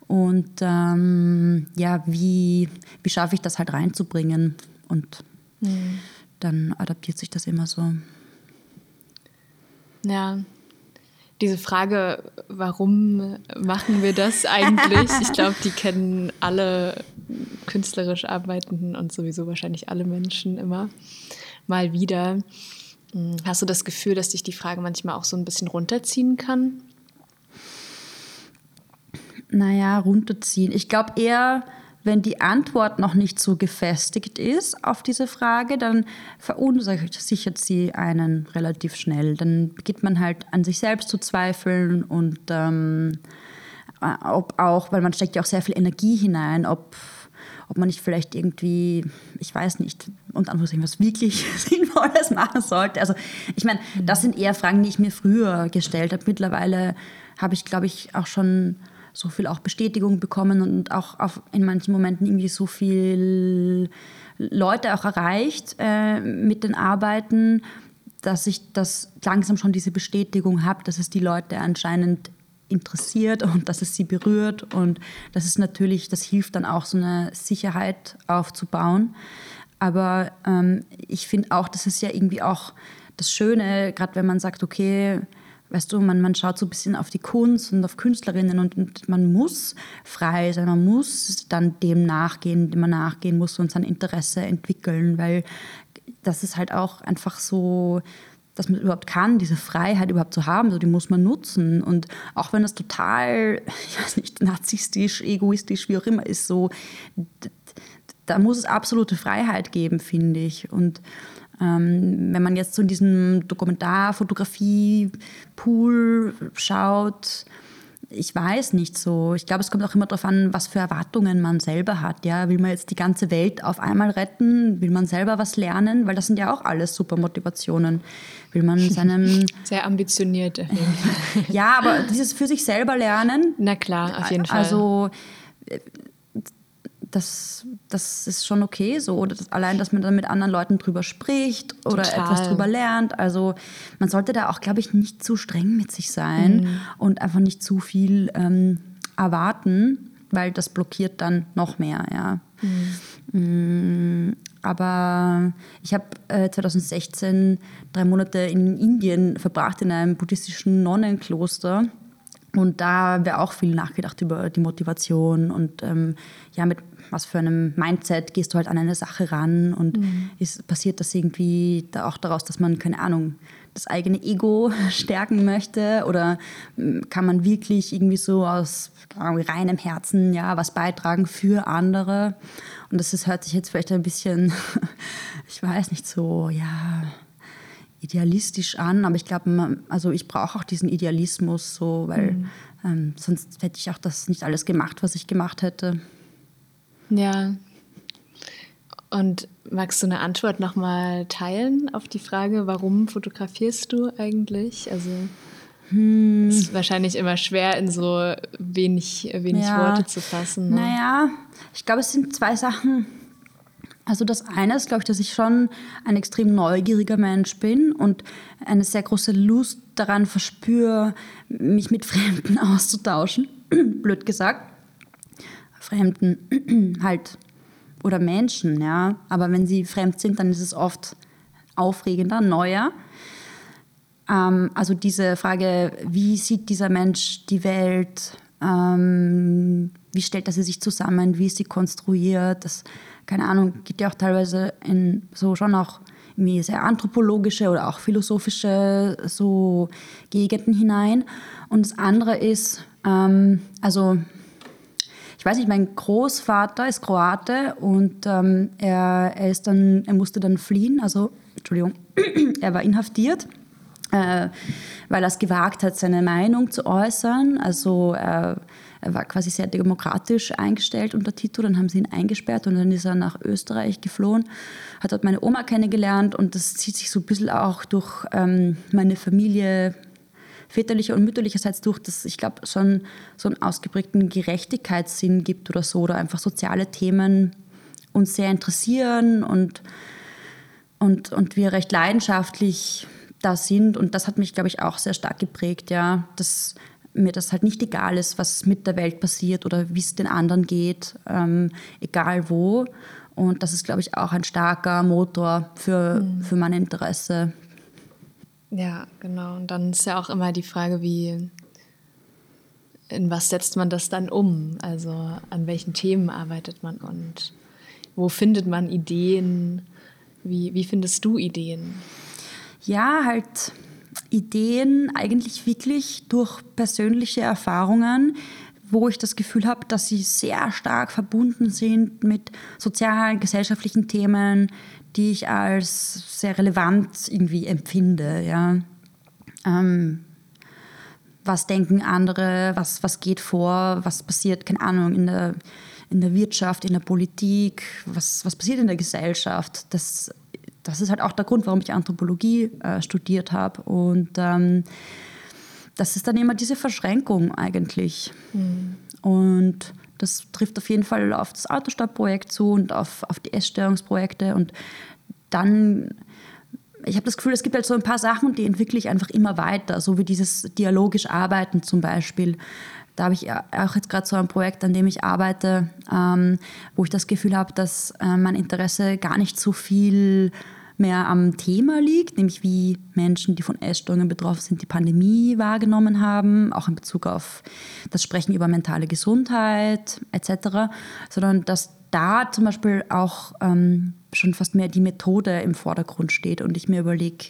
Und ähm, ja, wie, wie schaffe ich das halt reinzubringen? Und mhm. dann adaptiert sich das immer so. Ja, diese Frage, warum machen wir das eigentlich? Ich glaube, die kennen alle künstlerisch Arbeitenden und sowieso wahrscheinlich alle Menschen immer mal wieder. Hm, hast du das Gefühl, dass dich die Frage manchmal auch so ein bisschen runterziehen kann? Naja, runterziehen. Ich glaube eher, wenn die Antwort noch nicht so gefestigt ist auf diese Frage, dann verunsichert sie einen relativ schnell. Dann beginnt man halt an sich selbst zu zweifeln und ähm, ob auch, weil man steckt ja auch sehr viel Energie hinein, ob ob man nicht vielleicht irgendwie, ich weiß nicht, und Anführungszeichen was wirklich Sinnvolles machen sollte. Also ich meine, das sind eher Fragen, die ich mir früher gestellt habe. Mittlerweile habe ich, glaube ich, auch schon so viel auch Bestätigung bekommen und auch auf, in manchen Momenten irgendwie so viel Leute auch erreicht äh, mit den Arbeiten, dass ich das langsam schon diese Bestätigung habe, dass es die Leute anscheinend interessiert und dass es sie berührt und das ist natürlich, das hilft dann auch so eine Sicherheit aufzubauen. Aber ähm, ich finde auch, das ist ja irgendwie auch das Schöne, gerade wenn man sagt, okay, weißt du, man, man schaut so ein bisschen auf die Kunst und auf Künstlerinnen und, und, man muss frei sein, man muss dann dem nachgehen, dem man nachgehen muss und sein Interesse entwickeln, weil das ist halt auch einfach so, dass man überhaupt kann, diese Freiheit überhaupt zu haben, so die muss man nutzen. Und auch wenn das total, ich weiß nicht, narzisstisch, egoistisch, wie auch immer ist, so, da muss es absolute Freiheit geben, finde ich. Und ähm, wenn man jetzt so in diesem Dokumentarfotografie-Pool schaut, ich weiß nicht so. Ich glaube, es kommt auch immer darauf an, was für Erwartungen man selber hat. Ja, will man jetzt die ganze Welt auf einmal retten? Will man selber was lernen? Weil das sind ja auch alles super Motivationen. Will man seinem sehr ambitioniert. ja, aber dieses für sich selber lernen. Na klar, auf jeden Fall. Also das, das ist schon okay so. Oder das, allein, dass man dann mit anderen Leuten drüber spricht oder Total. etwas drüber lernt. Also man sollte da auch, glaube ich, nicht zu streng mit sich sein mhm. und einfach nicht zu viel ähm, erwarten, weil das blockiert dann noch mehr, ja. Mhm. Mm, aber ich habe äh, 2016 drei Monate in Indien verbracht, in einem buddhistischen Nonnenkloster. Und da wir auch viel nachgedacht über die Motivation und ähm, ja, mit was für einem Mindset gehst du halt an eine Sache ran und mhm. ist, passiert das irgendwie da auch daraus, dass man, keine Ahnung, das eigene Ego stärken möchte oder hm, kann man wirklich irgendwie so aus reinem Herzen ja was beitragen für andere und das ist, hört sich jetzt vielleicht ein bisschen, ich weiß nicht so, ja idealistisch an, aber ich glaube, also ich brauche auch diesen Idealismus so, weil mhm. ähm, sonst hätte ich auch das nicht alles gemacht, was ich gemacht hätte. Ja. Und magst du eine Antwort nochmal teilen auf die Frage, warum fotografierst du eigentlich? Also Hm. Ist wahrscheinlich immer schwer in so wenig, wenig ja. Worte zu fassen. Ne? Naja, ich glaube, es sind zwei Sachen. Also das eine ist, glaube ich, dass ich schon ein extrem neugieriger Mensch bin und eine sehr große Lust daran verspüre, mich mit Fremden auszutauschen. Blöd gesagt. Fremden halt oder Menschen, ja. Aber wenn sie fremd sind, dann ist es oft aufregender, neuer. Ähm, also diese Frage, wie sieht dieser Mensch die Welt? Ähm, wie stellt er sie sich zusammen? Wie ist sie konstruiert? Das, keine Ahnung, geht ja auch teilweise in so schon auch irgendwie sehr anthropologische oder auch philosophische so Gegenden hinein. Und das andere ist, ähm, also ich weiß nicht, mein Großvater ist Kroate und ähm, er, er, ist dann, er musste dann fliehen, also Entschuldigung, er war inhaftiert äh, weil er es gewagt hat, seine Meinung zu äußern. Also er, er war quasi sehr demokratisch eingestellt unter Tito, dann haben sie ihn eingesperrt und dann ist er nach Österreich geflohen, hat dort meine Oma kennengelernt und das zieht sich so ein bisschen auch durch ähm, meine Familie väterlicher und mütterlicherseits durch, dass ich glaube, schon so einen ausgeprägten Gerechtigkeitssinn gibt oder so, oder einfach soziale Themen uns sehr interessieren und, und, und wir recht leidenschaftlich da sind. Und das hat mich, glaube ich, auch sehr stark geprägt, ja, dass mir das halt nicht egal ist, was mit der Welt passiert oder wie es den anderen geht, ähm, egal wo. Und das ist, glaube ich, auch ein starker Motor für, mhm. für mein Interesse. Ja, genau. Und dann ist ja auch immer die Frage, wie, in was setzt man das dann um? Also an welchen Themen arbeitet man und wo findet man Ideen? Wie, wie findest du Ideen? ja, halt Ideen eigentlich wirklich durch persönliche Erfahrungen, wo ich das Gefühl habe, dass sie sehr stark verbunden sind mit sozialen, gesellschaftlichen Themen, die ich als sehr relevant irgendwie empfinde. Ja. Ähm, was denken andere, was, was geht vor, was passiert, keine Ahnung, in der, in der Wirtschaft, in der Politik, was, was passiert in der Gesellschaft. Das das ist halt auch der Grund, warum ich Anthropologie äh, studiert habe. Und ähm, das ist dann immer diese Verschränkung eigentlich. Mhm. Und das trifft auf jeden Fall auf das Autostopp-Projekt zu und auf, auf die Essstörungsprojekte. Und dann, ich habe das Gefühl, es gibt halt so ein paar Sachen, die entwickle ich einfach immer weiter, so wie dieses dialogisch Arbeiten zum Beispiel. Da habe ich auch jetzt gerade so ein Projekt, an dem ich arbeite, ähm, wo ich das Gefühl habe, dass äh, mein Interesse gar nicht so viel mehr am Thema liegt, nämlich wie Menschen, die von Essstörungen betroffen sind, die Pandemie wahrgenommen haben, auch in Bezug auf das Sprechen über mentale Gesundheit etc., sondern dass da zum Beispiel auch ähm, schon fast mehr die Methode im Vordergrund steht und ich mir überlege,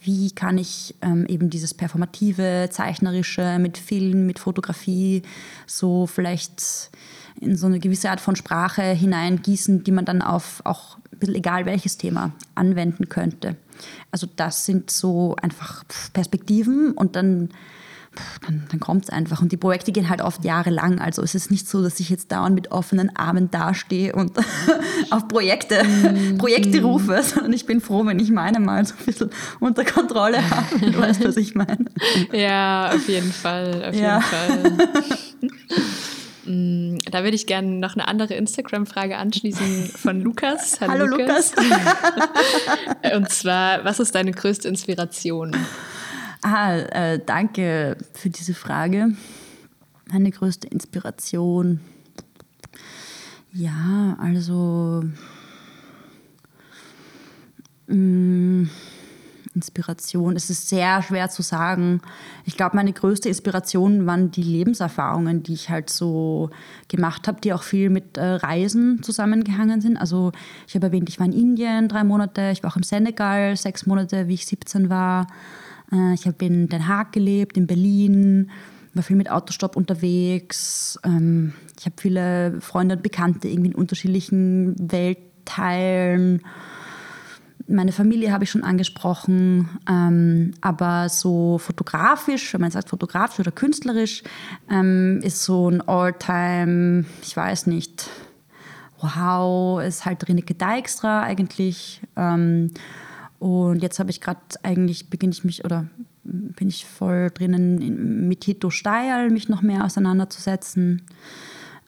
wie kann ich ähm, eben dieses performative, zeichnerische mit Film, mit Fotografie so vielleicht in so eine gewisse Art von Sprache hineingießen, die man dann auf auch bisschen egal welches Thema anwenden könnte. Also das sind so einfach Perspektiven und dann dann, dann kommt es einfach. Und die Projekte gehen halt oft jahrelang. Also es ist nicht so, dass ich jetzt dauernd mit offenen Armen dastehe und auf Projekte, mm. Projekte rufe, sondern ich bin froh, wenn ich meine mal so ein bisschen unter Kontrolle habe. Du weißt, was ich meine. Ja, auf jeden Fall. Auf ja. jeden Fall. Mm, da würde ich gerne noch eine andere Instagram-Frage anschließen von Lukas. Hallo, Hallo Lukas. Lukas. Und zwar, was ist deine größte Inspiration? Ah, äh, danke für diese Frage. Meine größte Inspiration. Ja, also. Mh, mm, Inspiration. Es ist sehr schwer zu sagen. Ich glaube, meine größte Inspiration waren die Lebenserfahrungen, die ich halt so gemacht habe, die auch viel mit äh, Reisen zusammengehangen sind. Also ich habe erwähnt, ich war in Indien drei Monate, ich war auch im Senegal sechs Monate, wie ich 17 war. Äh, ich habe in Den Haag gelebt, in Berlin, war viel mit Autostopp unterwegs. Ähm, ich habe viele Freunde und Bekannte irgendwie in unterschiedlichen Weltteilen meine Familie habe ich schon angesprochen, ähm, aber so fotografisch, wenn man sagt fotografisch oder künstlerisch, ähm, ist so ein All-Time, ich weiß nicht, wow, ist halt Renike Dijkstra eigentlich. Ähm, und jetzt habe ich gerade eigentlich, beginne ich mich, oder bin ich voll drinnen, mit Hito Steil mich noch mehr auseinanderzusetzen.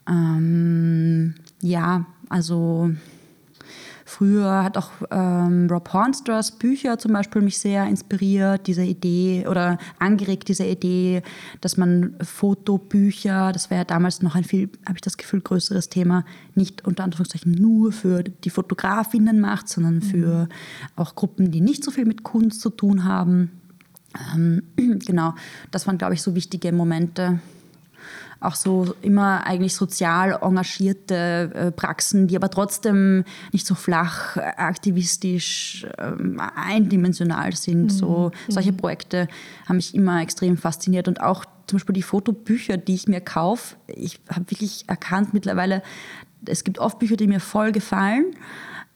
Ähm, ja, also Früher hat auch ähm, Rob Hornsters Bücher zum Beispiel mich sehr inspiriert, diese Idee oder angeregt, diese Idee, dass man Fotobücher, das wäre ja damals noch ein viel, habe ich das Gefühl, größeres Thema, nicht unter Anführungszeichen nur für die Fotografinnen macht, sondern für mhm. auch Gruppen, die nicht so viel mit Kunst zu tun haben. Ähm, genau, das waren, glaube ich, so wichtige Momente auch so immer eigentlich sozial engagierte äh, Praxen, die aber trotzdem nicht so flach, aktivistisch, ähm, eindimensional sind. Mhm. So, solche mhm. Projekte haben mich immer extrem fasziniert und auch zum Beispiel die Fotobücher, die ich mir kaufe. Ich habe wirklich erkannt mittlerweile, es gibt oft Bücher, die mir voll gefallen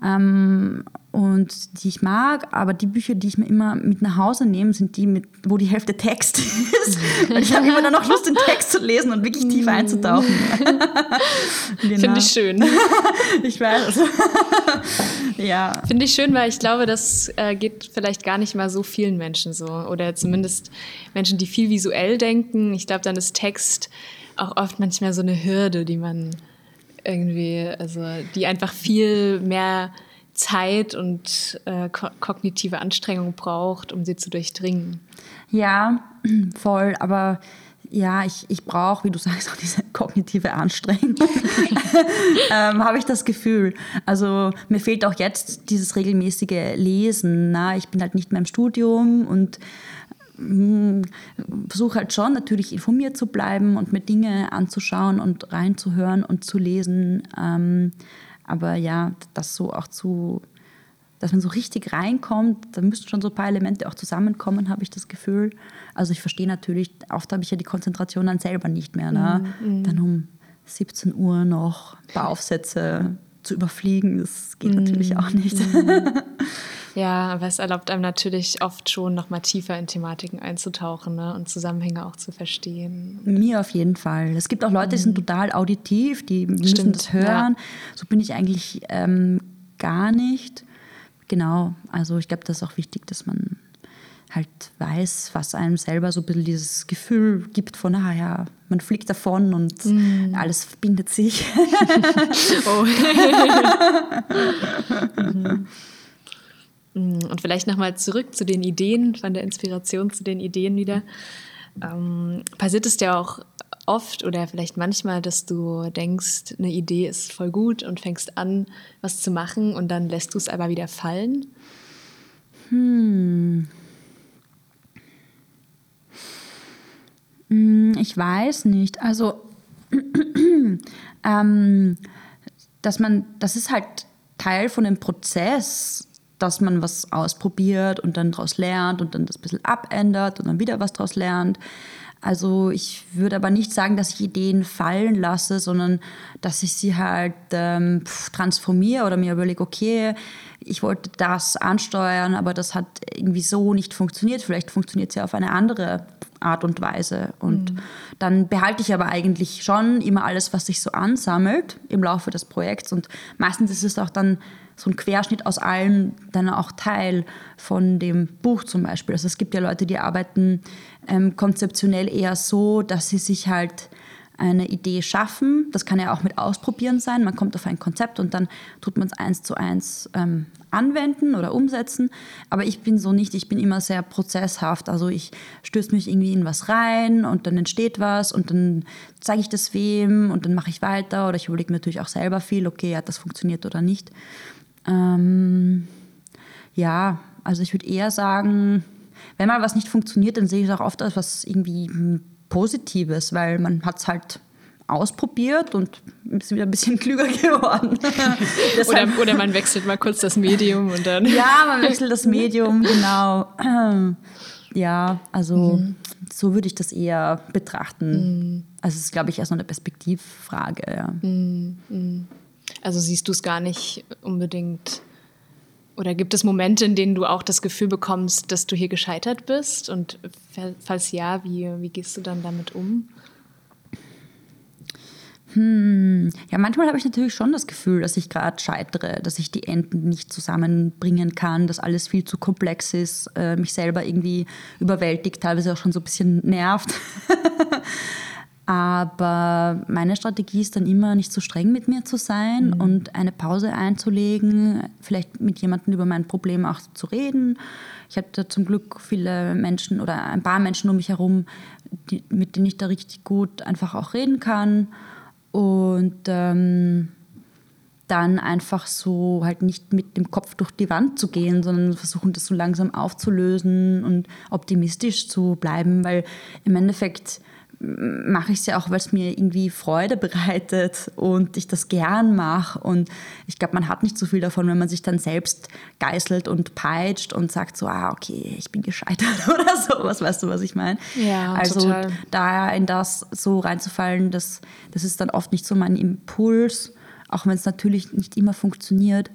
ähm, und die ich mag, aber die Bücher, die ich mir immer mit nach Hause nehme, sind die, mit, wo die Hälfte Text ist. und ich habe immer dann auch Lust, den Text zu lesen und wirklich tief einzutauchen. genau. Finde ich schön. ich weiß. ja. Finde ich schön, weil ich glaube, das äh, geht vielleicht gar nicht mal so vielen Menschen so. Oder zumindest Menschen, die viel visuell denken. Ich glaube, dann ist Text auch oft manchmal so eine Hürde, die man irgendwie, also die einfach viel mehr Zeit und äh, ko kognitive Anstrengung braucht, um sie zu durchdringen. Ja, voll, aber ja, ich, ich brauche, wie du sagst, auch diese kognitive Anstrengung, ähm, habe ich das Gefühl. Also mir fehlt auch jetzt dieses regelmäßige Lesen. Na? Ich bin halt nicht mehr im Studium und versuche halt schon natürlich informiert zu bleiben und mir Dinge anzuschauen und reinzuhören und zu lesen. Ähm, aber ja, das so auch zu, dass man so richtig reinkommt, da müssten schon so ein paar Elemente auch zusammenkommen, habe ich das Gefühl. Also ich verstehe natürlich, oft habe ich ja die Konzentration dann selber nicht mehr. Ne? Mm, Dann um 17 Uhr noch ein paar Aufsätze zu überfliegen, das geht mm, natürlich auch nicht. Ja, aber es erlaubt einem natürlich oft schon noch mal tiefer in Thematiken einzutauchen ne? und Zusammenhänge auch zu verstehen. Mir auf jeden Fall. Es gibt auch Leute, die sind mhm. total auditiv, die müssen Stimmt, das hören. Ja. So bin ich eigentlich ähm, gar nicht. Genau, also ich glaube, das ist auch wichtig, dass man halt weiß, was einem selber so ein bisschen dieses Gefühl gibt von, ah ja, man fliegt davon und mm. alles verbindet sich. oh. mhm. Mm, und vielleicht nochmal zurück zu den Ideen, von der Inspiration zu den Ideen wieder. Ähm, passiert es dir auch oft oder vielleicht manchmal, dass du denkst, eine Idee ist voll gut und fängst an, was zu machen und dann lässt du es aber wieder fallen? Hm. hm ich weiß nicht. Also, ähm, dass man, das ist halt Teil von dem Prozess, dass man was ausprobiert und dann daraus lernt und dann das ein bisschen abändert und dann wieder was daraus lernt. Also ich würde aber nicht sagen, dass ich Ideen fallen lasse, sondern dass ich sie halt ähm, transformiere oder mir überlege, okay, ich wollte das ansteuern, aber das hat irgendwie so nicht funktioniert. Vielleicht funktioniert es ja auf eine andere Art und Weise. Und mhm. dann behalte ich aber eigentlich schon immer alles, was sich so ansammelt im Laufe des Projekts. Und meistens ist es auch dann so ein Querschnitt aus allem dann auch Teil von dem Buch zum Beispiel. Also es gibt ja Leute, die arbeiten ähm, konzeptionell eher so, dass sie sich halt eine Idee schaffen. Das kann ja auch mit Ausprobieren sein. Man kommt auf ein Konzept und dann tut man es eins zu eins ähm, anwenden oder umsetzen. Aber ich bin so nicht. Ich bin immer sehr prozesshaft. Also ich stöße mich irgendwie in was rein und dann entsteht was und dann zeige ich das wem und dann mache ich weiter oder ich überlege mir natürlich auch selber viel, okay, hat das funktioniert oder nicht. Ähm, ja, also ich würde eher sagen, wenn mal was nicht funktioniert, dann sehe ich es auch oft als was irgendwie Positives, weil man hat es halt ausprobiert und ist wieder ein bisschen klüger geworden. oder, oder, man wechselt mal kurz das Medium und dann. ja, man wechselt das Medium, genau. Ja, also mhm. so würde ich das eher betrachten. Mhm. Also es ist, glaube ich, erst noch eine Perspektivfrage. Ja. Mhm. Also siehst du es gar nicht unbedingt. Oder gibt es Momente, in denen du auch das Gefühl bekommst, dass du hier gescheitert bist? Und falls ja, wie, wie gehst du dann damit um? Hm, ja, manchmal habe ich natürlich schon das Gefühl, dass ich gerade scheitere, dass ich die Enden nicht zusammenbringen kann, dass alles viel zu komplex ist, äh, mich selber irgendwie überwältigt, teilweise auch schon so ein bisschen nervt. Aber meine Strategie ist dann immer, nicht so streng mit mir zu sein mhm. und eine Pause einzulegen, vielleicht mit jemandem über mein Problem auch zu reden. Ich hatte zum Glück viele Menschen oder ein paar Menschen um mich herum, die, mit denen ich da richtig gut einfach auch reden kann. Und ähm, dann einfach so halt nicht mit dem Kopf durch die Wand zu gehen, sondern versuchen, das so langsam aufzulösen und optimistisch zu bleiben, weil im Endeffekt mache ich es ja auch, weil es mir irgendwie Freude bereitet und ich das gern mache. Und ich glaube, man hat nicht so viel davon, wenn man sich dann selbst geißelt und peitscht und sagt so, ah, okay, ich bin gescheitert oder so. Was weißt du, was ich meine? Ja, also total. da in das so reinzufallen, das, das ist dann oft nicht so mein Impuls, auch wenn es natürlich nicht immer funktioniert.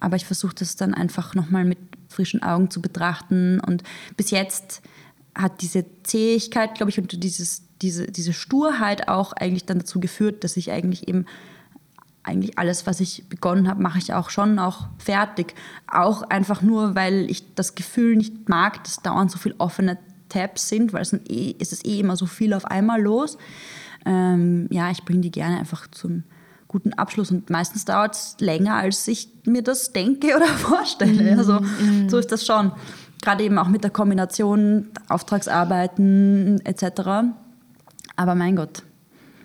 Aber ich versuche das dann einfach nochmal mit frischen Augen zu betrachten. Und bis jetzt hat diese Zähigkeit, glaube ich, und dieses diese, diese Sturheit auch eigentlich dann dazu geführt, dass ich eigentlich eben eigentlich alles, was ich begonnen habe, mache ich auch schon auch fertig. Auch einfach nur, weil ich das Gefühl nicht mag, dass dauernd so viele offene Tabs sind, weil es, eh, es ist eh immer so viel auf einmal los. Ähm, ja, ich bringe die gerne einfach zum guten Abschluss und meistens dauert es länger, als ich mir das denke oder vorstelle. Mm, also mm. so ist das schon. Gerade eben auch mit der Kombination Auftragsarbeiten etc aber mein Gott.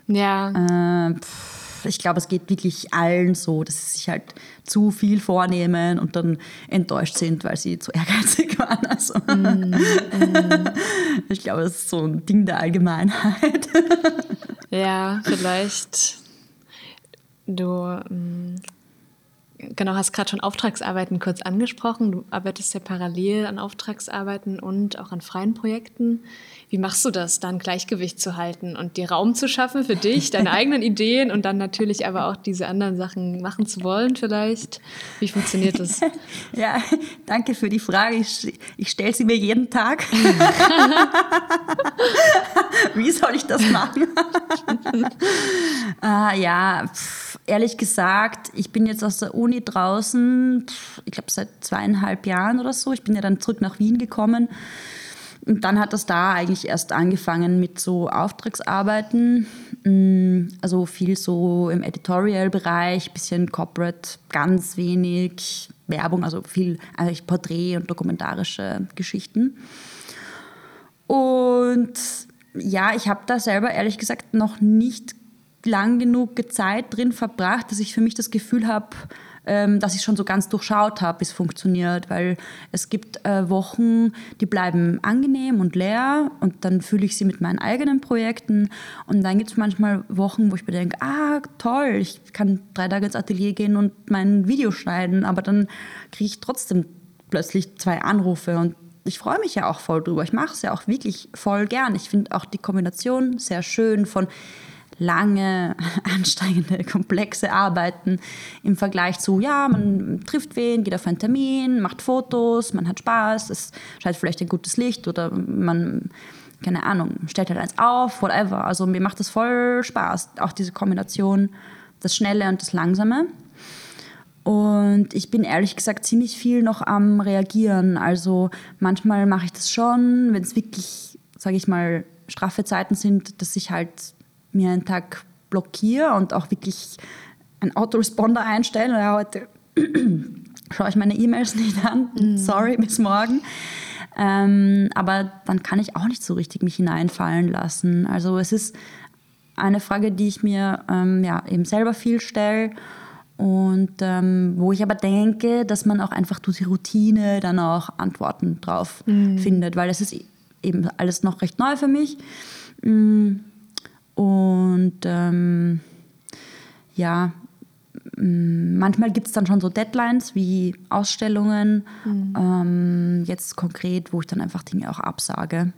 Ja. Äh, pff, ich glaube, es geht wirklich allen so, dass sie sich halt zu viel vornehmen und dann enttäuscht sind, weil sie zu ehrgeizig waren. Also, mm, mm. Ich glaube, das ist so ein Ding der Allgemeinheit. ja, vielleicht du. Mm, genau, hast gerade schon Auftragsarbeiten kurz angesprochen. Du arbeitest ja parallel an Auftragsarbeiten und auch an freien Projekten. Wie machst du das, dann Gleichgewicht zu halten und dir Raum zu schaffen für dich, deine eigenen Ideen und dann natürlich aber auch diese anderen Sachen machen zu wollen vielleicht? Wie funktioniert das? Ja, danke für die Frage. Ich, ich stelle sie mir jeden Tag. Wie soll ich das machen? ah, ja, pff, ehrlich gesagt, ich bin jetzt aus der Uni draußen, pff, ich glaube seit zweieinhalb Jahren oder so. Ich bin ja dann zurück nach Wien gekommen und dann hat das da eigentlich erst angefangen mit so Auftragsarbeiten, mm, also viel so im Editorial-Bereich, bisschen Corporate, ganz wenig Werbung, also viel eigentlich Porträt- und dokumentarische Geschichten. Und ja, ich habe da selber ehrlich gesagt noch nicht lang genug Zeit drin verbracht, dass ich für mich das Gefühl habe, dass ich schon so ganz durchschaut habe, wie es funktioniert, weil es gibt äh, Wochen, die bleiben angenehm und leer und dann fühle ich sie mit meinen eigenen Projekten und dann gibt es manchmal Wochen, wo ich mir denke, ah toll, ich kann drei Tage ins Atelier gehen und mein Video schneiden, aber dann kriege ich trotzdem plötzlich zwei Anrufe und ich freue mich ja auch voll drüber. Ich mache es ja auch wirklich voll gern. Ich finde auch die Kombination sehr schön von lange, anstrengende, komplexe Arbeiten im Vergleich zu, ja, man trifft wen, geht auf einen Termin, macht Fotos, man hat Spaß, es scheint vielleicht ein gutes Licht oder man, keine Ahnung, stellt halt eins auf, whatever. Also mir macht das voll Spaß, auch diese Kombination, das Schnelle und das Langsame. Und ich bin ehrlich gesagt ziemlich viel noch am Reagieren. Also manchmal mache ich das schon, wenn es wirklich, sage ich mal, straffe Zeiten sind, dass ich halt mir einen Tag blockiere und auch wirklich einen Autoresponder einstelle. Ja, heute schaue ich meine E-Mails nicht an. Mhm. Sorry, bis morgen. Ähm, aber dann kann ich auch nicht so richtig mich hineinfallen lassen. Also es ist eine Frage, die ich mir ähm, ja, eben selber viel stelle und ähm, wo ich aber denke, dass man auch einfach durch die Routine dann auch Antworten drauf mhm. findet, weil es ist eben alles noch recht neu für mich. Mhm und ähm, ja, manchmal gibt es dann schon so Deadlines wie Ausstellungen, mhm. ähm, jetzt konkret, wo ich dann einfach Dinge auch absage.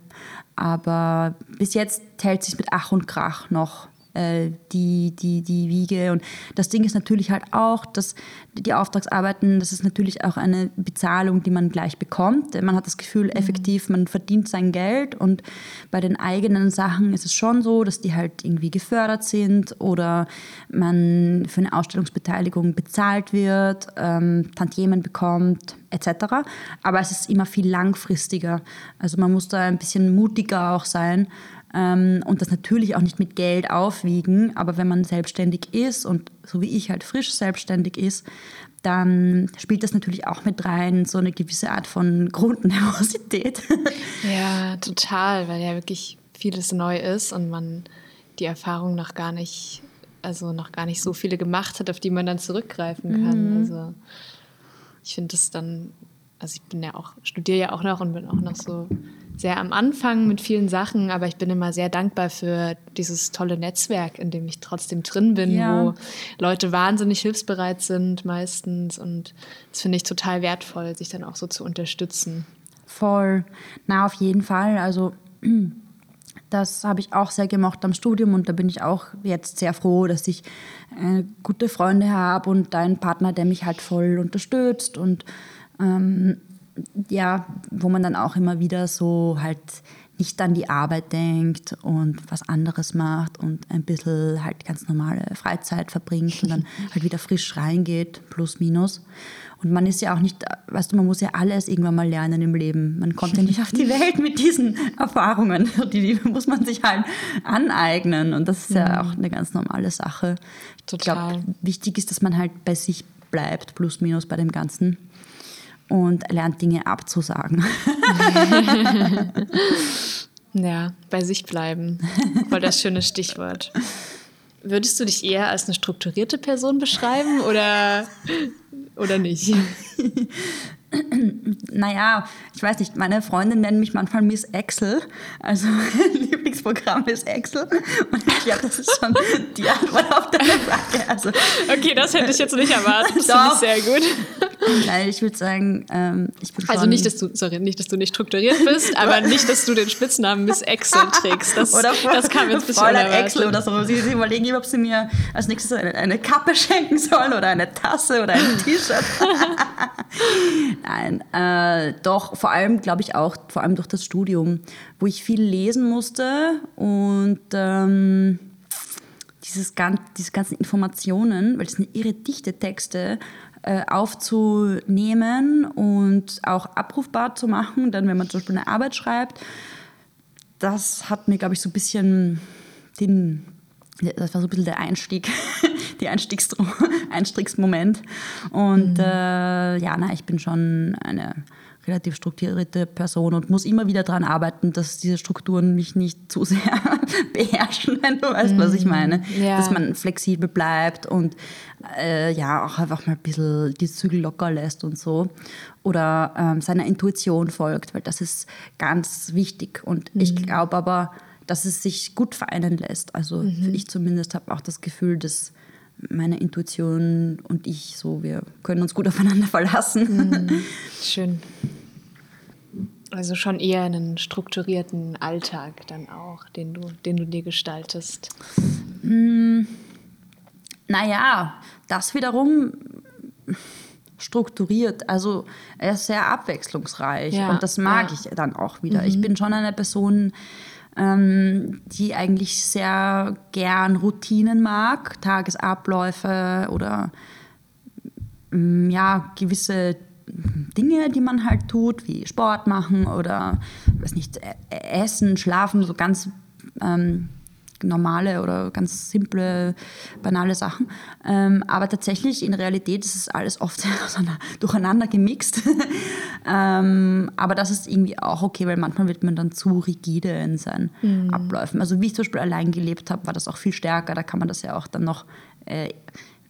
Aber bis jetzt hält sich mit Ach und Krach noch äh, die, die, die Wiege. Und das Ding ist natürlich halt auch, dass die Auftragsarbeiten, das ist natürlich auch eine Bezahlung, die man gleich bekommt. Man hat das Gefühl, effektiv, man verdient sein Geld. Und bei den eigenen Sachen ist es schon so, dass die halt irgendwie gefördert sind oder man für eine Ausstellungsbeteiligung bezahlt wird, ähm, Tantiemen bekommt, etc. Aber es ist immer viel langfristiger. Also man muss da ein bisschen mutiger auch sein und das natürlich auch nicht mit Geld aufwiegen. Aber wenn man selbstständig ist und so wie ich halt frisch selbstständig ist, dann spielt das natürlich auch mit rein, so eine gewisse Art von Grundnervosität. Ja, total, weil ja wirklich vieles neu ist und man die Erfahrung noch gar nicht, also noch gar nicht so viele gemacht hat, auf die man dann zurückgreifen kann. Mhm. Also ich finde es dann, also ich bin ja auch, studiere ja auch noch und bin auch noch so sehr am Anfang mit vielen Sachen, aber ich bin immer sehr dankbar für dieses tolle Netzwerk, in dem ich trotzdem drin bin, ja. wo Leute wahnsinnig hilfsbereit sind meistens und das finde ich total wertvoll, sich dann auch so zu unterstützen. Voll, na auf jeden Fall, also das habe ich auch sehr gemocht am Studium und da bin ich auch jetzt sehr froh, dass ich äh, gute Freunde habe und einen Partner, der mich halt voll unterstützt und ähm, ja, wo man dann auch immer wieder so halt nicht an die Arbeit denkt und was anderes macht und ein bisschen halt ganz normale Freizeit verbringt und dann halt wieder frisch reingeht, plus minus. Und man ist ja auch nicht, weißt du, man muss ja alles irgendwann mal lernen im Leben. Man kommt ja nicht auf die Welt mit diesen Erfahrungen. Die, die muss man sich halt aneignen. Und das ist ja mhm. auch eine ganz normale Sache. Total. Ich glaube, wichtig ist, dass man halt bei sich bleibt, plus minus bei dem Ganzen. Und lernt Dinge abzusagen. ja, bei sich bleiben. Voll das schöne Stichwort. Würdest du dich eher als eine strukturierte Person beschreiben oder oder nicht? naja, ich weiß nicht, meine Freunde nennen mich manchmal Miss Excel. Also mein Lieblingsprogramm ist Excel. Und ich glaube, das ist schon die Antwort auf deine Frage. Also, okay, das hätte ich jetzt nicht erwartet. Das finde ich sehr gut. Nein, ich würde sagen, ähm, ich bin Also nicht, dass du, sorry, nicht, dass du nicht strukturiert bist, aber nicht, dass du den Spitznamen Miss Excel trägst. Das, oder das kam jetzt ein bisschen Excel oder so. Sie, sie überlegen, ob sie mir als nächstes eine, eine Kappe schenken sollen oder eine Tasse oder ein T-Shirt. Nein, äh, doch, vor allem glaube ich auch, vor allem durch das Studium, wo ich viel lesen musste und ähm, dieses, diese ganzen Informationen, weil es sind irre dichte Texte, äh, aufzunehmen und auch abrufbar zu machen, dann wenn man zum Beispiel eine Arbeit schreibt. Das hat mir, glaube ich, so ein bisschen den das war so ein bisschen der Einstieg, die Einstiegs Einstiegsmoment. Und mhm. äh, ja, na, ich bin schon eine relativ strukturierte Person und muss immer wieder daran arbeiten, dass diese Strukturen mich nicht zu sehr beherrschen, wenn du weißt, was ich mhm. meine. Ja. Dass man flexibel bleibt und äh, ja, auch einfach mal ein bisschen die Zügel locker lässt und so. Oder ähm, seiner Intuition folgt, weil das ist ganz wichtig. Und mhm. ich glaube aber, dass es sich gut vereinen lässt. Also mhm. ich zumindest habe auch das Gefühl, dass meine Intuition und ich so, wir können uns gut aufeinander verlassen. Mhm. Schön. Also schon eher einen strukturierten Alltag dann auch, den du, den du dir gestaltest. Mhm. Naja, das wiederum strukturiert. Also er ist sehr abwechslungsreich ja, und das mag ja. ich dann auch wieder. Mhm. Ich bin schon eine Person, ähm, die eigentlich sehr gern Routinen mag, Tagesabläufe oder mm, ja, gewisse Dinge, die man halt tut, wie Sport machen oder weiß nicht, e-, Essen, Schlafen, so ganz ähm, normale oder ganz simple, banale Sachen. Ähm, aber tatsächlich in Realität ist es alles oft durcheinander gemixt. ähm, aber das ist irgendwie auch okay, weil manchmal wird man dann zu rigide in seinen mhm. Abläufen. Also wie ich zum Beispiel allein gelebt habe, war das auch viel stärker. Da kann man das ja auch dann noch äh,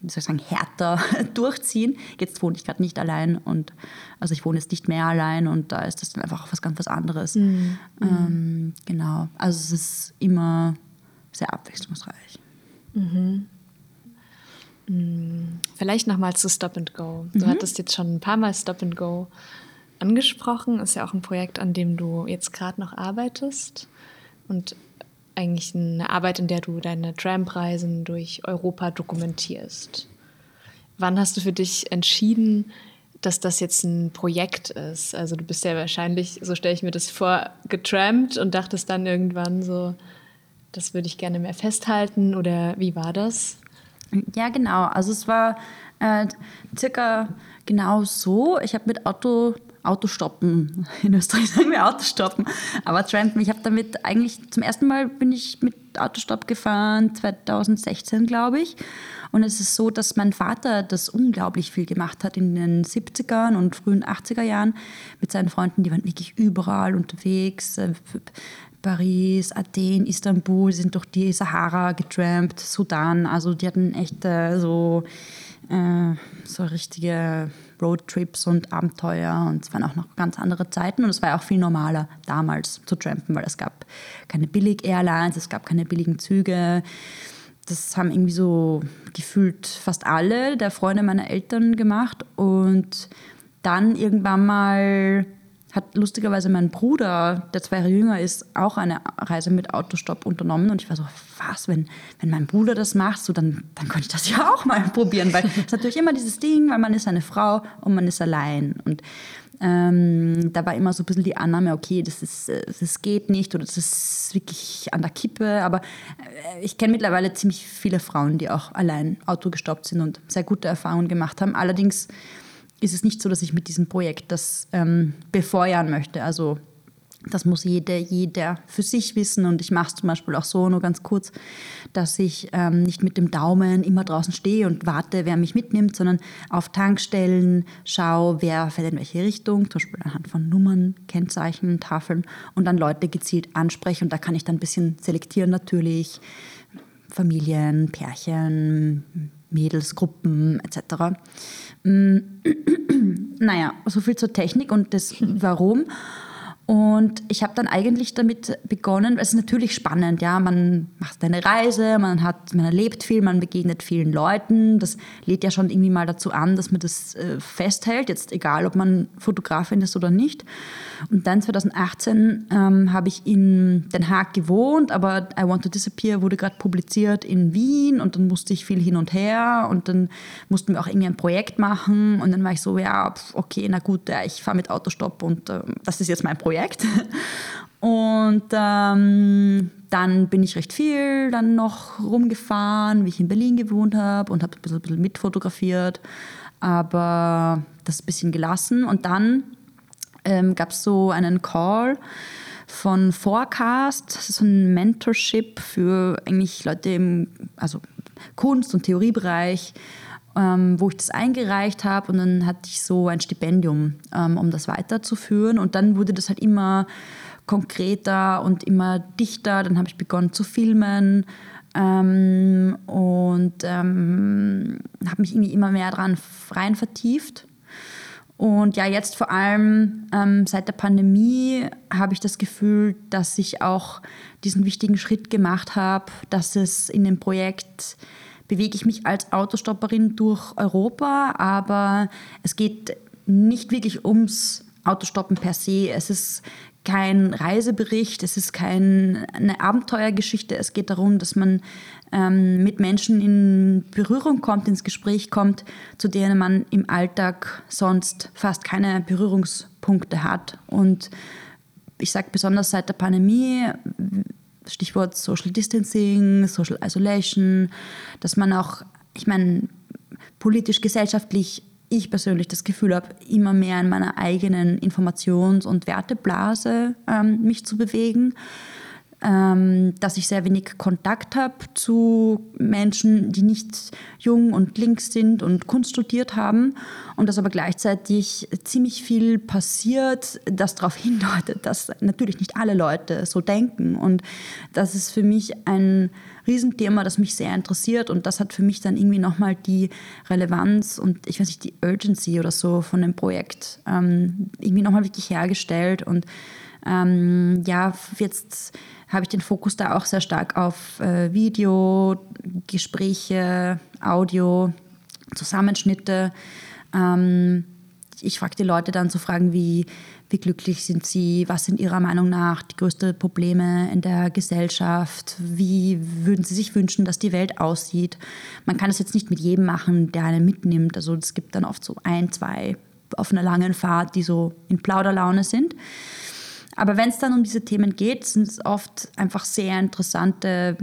wie soll ich sagen, härter durchziehen. Jetzt wohne ich gerade nicht allein und also ich wohne jetzt nicht mehr allein und da ist das dann einfach was ganz was anderes. Mhm. Ähm, genau. Also es ist immer sehr abwechslungsreich. Mhm. mhm. Vielleicht nochmal zu Stop and Go. Du mhm. hattest jetzt schon ein paar Mal Stop and Go angesprochen. Ist ja auch ein Projekt, an dem du jetzt gerade noch arbeitest. Und eigentlich eine Arbeit, in der du deine Trampreisen durch Europa dokumentierst. Wann hast du für dich entschieden, dass das jetzt ein Projekt ist? Also du bist ja wahrscheinlich, so stelle ich mir das vor, getrampt und dachtest dann irgendwann so, das würde ich gerne mehr festhalten oder wie war das? Ja, genau. Also es war äh, circa genau so. Ich habe mit Auto Autostoppen. In Österreich sagen wir Autostoppen. Aber Trampen, ich habe damit eigentlich zum ersten Mal bin ich mit Autostopp gefahren, 2016, glaube ich. Und es ist so, dass mein Vater das unglaublich viel gemacht hat in den 70er und frühen 80er Jahren mit seinen Freunden. Die waren wirklich überall unterwegs. Paris, Athen, Istanbul, sind durch die Sahara getrampt, Sudan. Also die hatten echt äh, so, äh, so richtige Roadtrips und Abenteuer und es waren auch noch ganz andere Zeiten und es war auch viel normaler damals zu trampen, weil es gab keine Billig-Airlines, es gab keine billigen Züge. Das haben irgendwie so gefühlt fast alle der Freunde meiner Eltern gemacht und dann irgendwann mal hat lustigerweise mein Bruder, der zwei Jahre jünger ist, auch eine Reise mit Autostopp unternommen. Und ich war so, was, wenn, wenn mein Bruder das macht, so, dann, dann könnte ich das ja auch mal probieren. Weil es ist natürlich immer dieses Ding, weil man ist eine Frau und man ist allein. Und ähm, da war immer so ein bisschen die Annahme, okay, das, ist, das geht nicht oder das ist wirklich an der Kippe. Aber äh, ich kenne mittlerweile ziemlich viele Frauen, die auch allein Auto gestoppt sind und sehr gute Erfahrungen gemacht haben. Allerdings ist es nicht so, dass ich mit diesem Projekt das ähm, befeuern möchte. Also das muss jede, jeder für sich wissen. Und ich mache es zum Beispiel auch so, nur ganz kurz, dass ich ähm, nicht mit dem Daumen immer draußen stehe und warte, wer mich mitnimmt, sondern auf Tankstellen schaue, wer fährt in welche Richtung, zum Beispiel anhand von Nummern, Kennzeichen, Tafeln und dann Leute gezielt anspreche. Und da kann ich dann ein bisschen selektieren natürlich. Familien, Pärchen, Mädelsgruppen etc. Mm, naja, so viel zur Technik und das Warum. Und ich habe dann eigentlich damit begonnen, es ist natürlich spannend, ja, man macht eine Reise, man hat, man erlebt viel, man begegnet vielen Leuten. Das lädt ja schon irgendwie mal dazu an, dass man das äh, festhält, jetzt egal, ob man Fotografin ist oder nicht. Und dann 2018 ähm, habe ich in Den Haag gewohnt, aber I Want to Disappear wurde gerade publiziert in Wien und dann musste ich viel hin und her und dann mussten wir auch irgendwie ein Projekt machen und dann war ich so, ja, okay, na gut, ja, ich fahre mit Autostopp und äh, das ist jetzt mein Projekt. Projekt. Und ähm, dann bin ich recht viel dann noch rumgefahren, wie ich in Berlin gewohnt habe und habe ein bisschen, mitfotografiert, aber das ein bisschen gelassen. Und dann ähm, gab es so einen Call von Forecast, das ist so ein Mentorship für eigentlich Leute im also Kunst- und Theoriebereich, ähm, wo ich das eingereicht habe und dann hatte ich so ein Stipendium, ähm, um das weiterzuführen. Und dann wurde das halt immer konkreter und immer dichter. Dann habe ich begonnen zu filmen ähm, und ähm, habe mich irgendwie immer mehr daran rein vertieft. Und ja, jetzt vor allem ähm, seit der Pandemie habe ich das Gefühl, dass ich auch diesen wichtigen Schritt gemacht habe, dass es in dem Projekt bewege ich mich als Autostopperin durch Europa, aber es geht nicht wirklich ums Autostoppen per se. Es ist kein Reisebericht, es ist keine Abenteuergeschichte. Es geht darum, dass man ähm, mit Menschen in Berührung kommt, ins Gespräch kommt, zu denen man im Alltag sonst fast keine Berührungspunkte hat. Und ich sage besonders seit der Pandemie Stichwort Social Distancing, Social Isolation, dass man auch, ich meine, politisch, gesellschaftlich, ich persönlich das Gefühl habe, immer mehr in meiner eigenen Informations- und Werteblase ähm, mich zu bewegen ähm, dass ich sehr wenig Kontakt habe zu Menschen, die nicht jung und links sind und Kunst studiert haben. Und dass aber gleichzeitig ziemlich viel passiert, das darauf hindeutet, dass natürlich nicht alle Leute so denken. Und das ist für mich ein Riesenthema, das mich sehr interessiert. Und das hat für mich dann irgendwie nochmal die Relevanz und ich weiß nicht, die Urgency oder so von dem Projekt ähm, irgendwie nochmal wirklich hergestellt. Und ähm, ja, jetzt habe ich den Fokus da auch sehr stark auf äh, Video, Gespräche, Audio, Zusammenschnitte. Ähm, ich frage die Leute dann so Fragen wie, wie glücklich sind sie, was sind ihrer Meinung nach die größten Probleme in der Gesellschaft, wie würden sie sich wünschen, dass die Welt aussieht. Man kann es jetzt nicht mit jedem machen, der einen mitnimmt. Also es gibt dann oft so ein, zwei auf einer langen Fahrt, die so in Plauderlaune sind. Aber wenn es dann um diese Themen geht, sind es oft einfach sehr interessante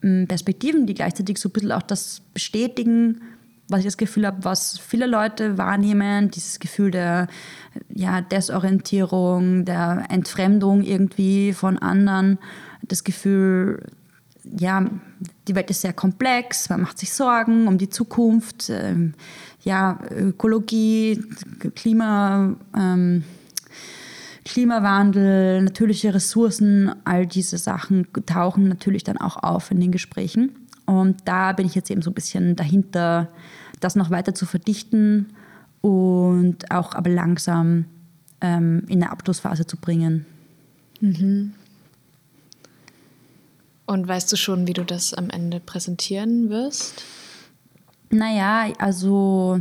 hm, Perspektiven, die gleichzeitig so ein bisschen auch das bestätigen, was ich das Gefühl habe, was viele Leute wahrnehmen, dieses Gefühl der ja, Desorientierung, der Entfremdung irgendwie von anderen, das Gefühl, ja, die Welt ist sehr komplex, man macht sich Sorgen um die Zukunft, ähm, ja, Ökologie, Klima, ähm, Klimawandel, natürliche Ressourcen, all diese Sachen tauchen natürlich dann auch auf in den Gesprächen. Und da bin ich jetzt eben so ein bisschen dahinter, das noch weiter zu verdichten und auch aber langsam ähm, in eine Abschlussphase zu bringen. Mhm. Und weißt du schon, wie du das am Ende präsentieren wirst? Naja, also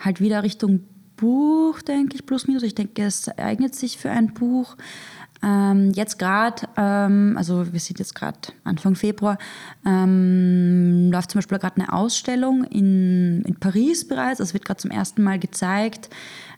halt wieder Richtung Buch, denke ich, plus minus. Ich denke, es eignet sich für ein Buch. Ähm, jetzt gerade, ähm, also wir sind jetzt gerade Anfang Februar, ähm, läuft zum Beispiel gerade eine Ausstellung in, in Paris bereits. Es wird gerade zum ersten Mal gezeigt.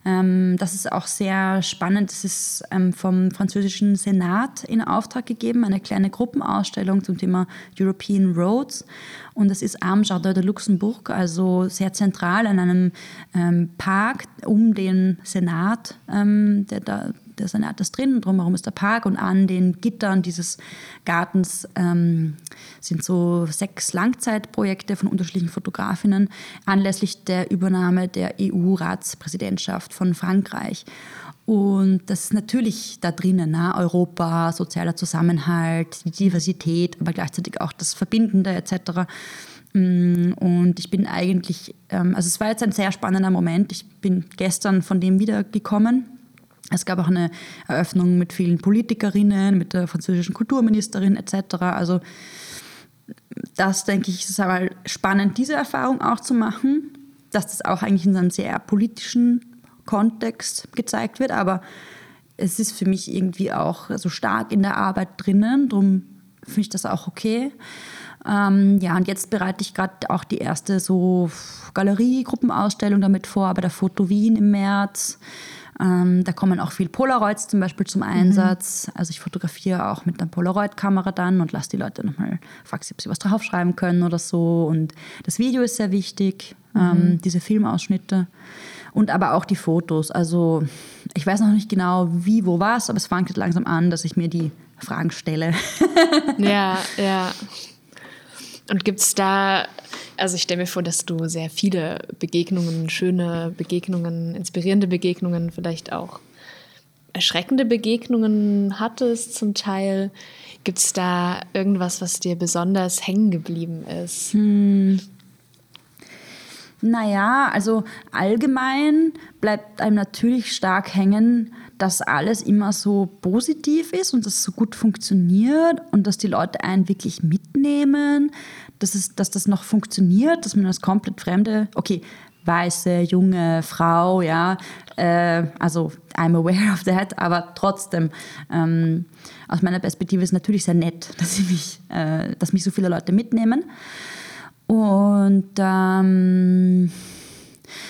Ähm, das ist auch sehr spannend. Das ist ähm, vom französischen Senat in Auftrag gegeben, eine kleine Gruppenausstellung zum Thema European Roads. Und das ist am Jardin de Luxembourg, also sehr zentral an einem ähm, Park um den Senat, der da der Senat ist drin, drumherum ist der Park und an den Gittern dieses Gartens ähm, sind so sechs Langzeitprojekte von unterschiedlichen Fotografinnen anlässlich der Übernahme der EU-Ratspräsidentschaft von Frankreich. Und das ist natürlich da drinnen, ne? Europa, sozialer Zusammenhalt, die Diversität, aber gleichzeitig auch das Verbindende etc. Mm, und ich bin eigentlich, ähm, also es war jetzt ein sehr spannender Moment. Ich bin gestern von dem wiedergekommen es gab auch eine Eröffnung mit vielen Politikerinnen, mit der französischen Kulturministerin etc. Also das, denke ich, ist aber spannend, diese Erfahrung auch zu machen, dass das auch eigentlich in einem sehr politischen Kontext gezeigt wird. Aber es ist für mich irgendwie auch so stark in der Arbeit drinnen, darum finde ich das auch okay. Ähm, ja, und jetzt bereite ich gerade auch die erste so Galerie-Gruppenausstellung damit vor, bei der Foto Wien im März. Ähm, da kommen auch viel Polaroids zum Beispiel zum Einsatz. Mhm. Also ich fotografiere auch mit einer Polaroid-Kamera dann und lasse die Leute nochmal, frage sie, ob sie was draufschreiben können oder so. Und das Video ist sehr wichtig, mhm. ähm, diese Filmausschnitte. Und aber auch die Fotos. Also ich weiß noch nicht genau, wie, wo, was, aber es fängt jetzt langsam an, dass ich mir die Fragen stelle. ja, ja. Und gibt es da, also ich stelle mir vor, dass du sehr viele Begegnungen, schöne Begegnungen, inspirierende Begegnungen, vielleicht auch erschreckende Begegnungen hattest zum Teil. Gibt es da irgendwas, was dir besonders hängen geblieben ist? Hm. Naja, also allgemein bleibt einem natürlich stark hängen, dass alles immer so positiv ist und dass es so gut funktioniert und dass die Leute einen wirklich mitnehmen, dass, es, dass das noch funktioniert, dass man als komplett Fremde, okay, weiße, junge Frau, ja, äh, also I'm aware of that, aber trotzdem, ähm, aus meiner Perspektive ist es natürlich sehr nett, dass, ich mich, äh, dass mich so viele Leute mitnehmen. Und ähm,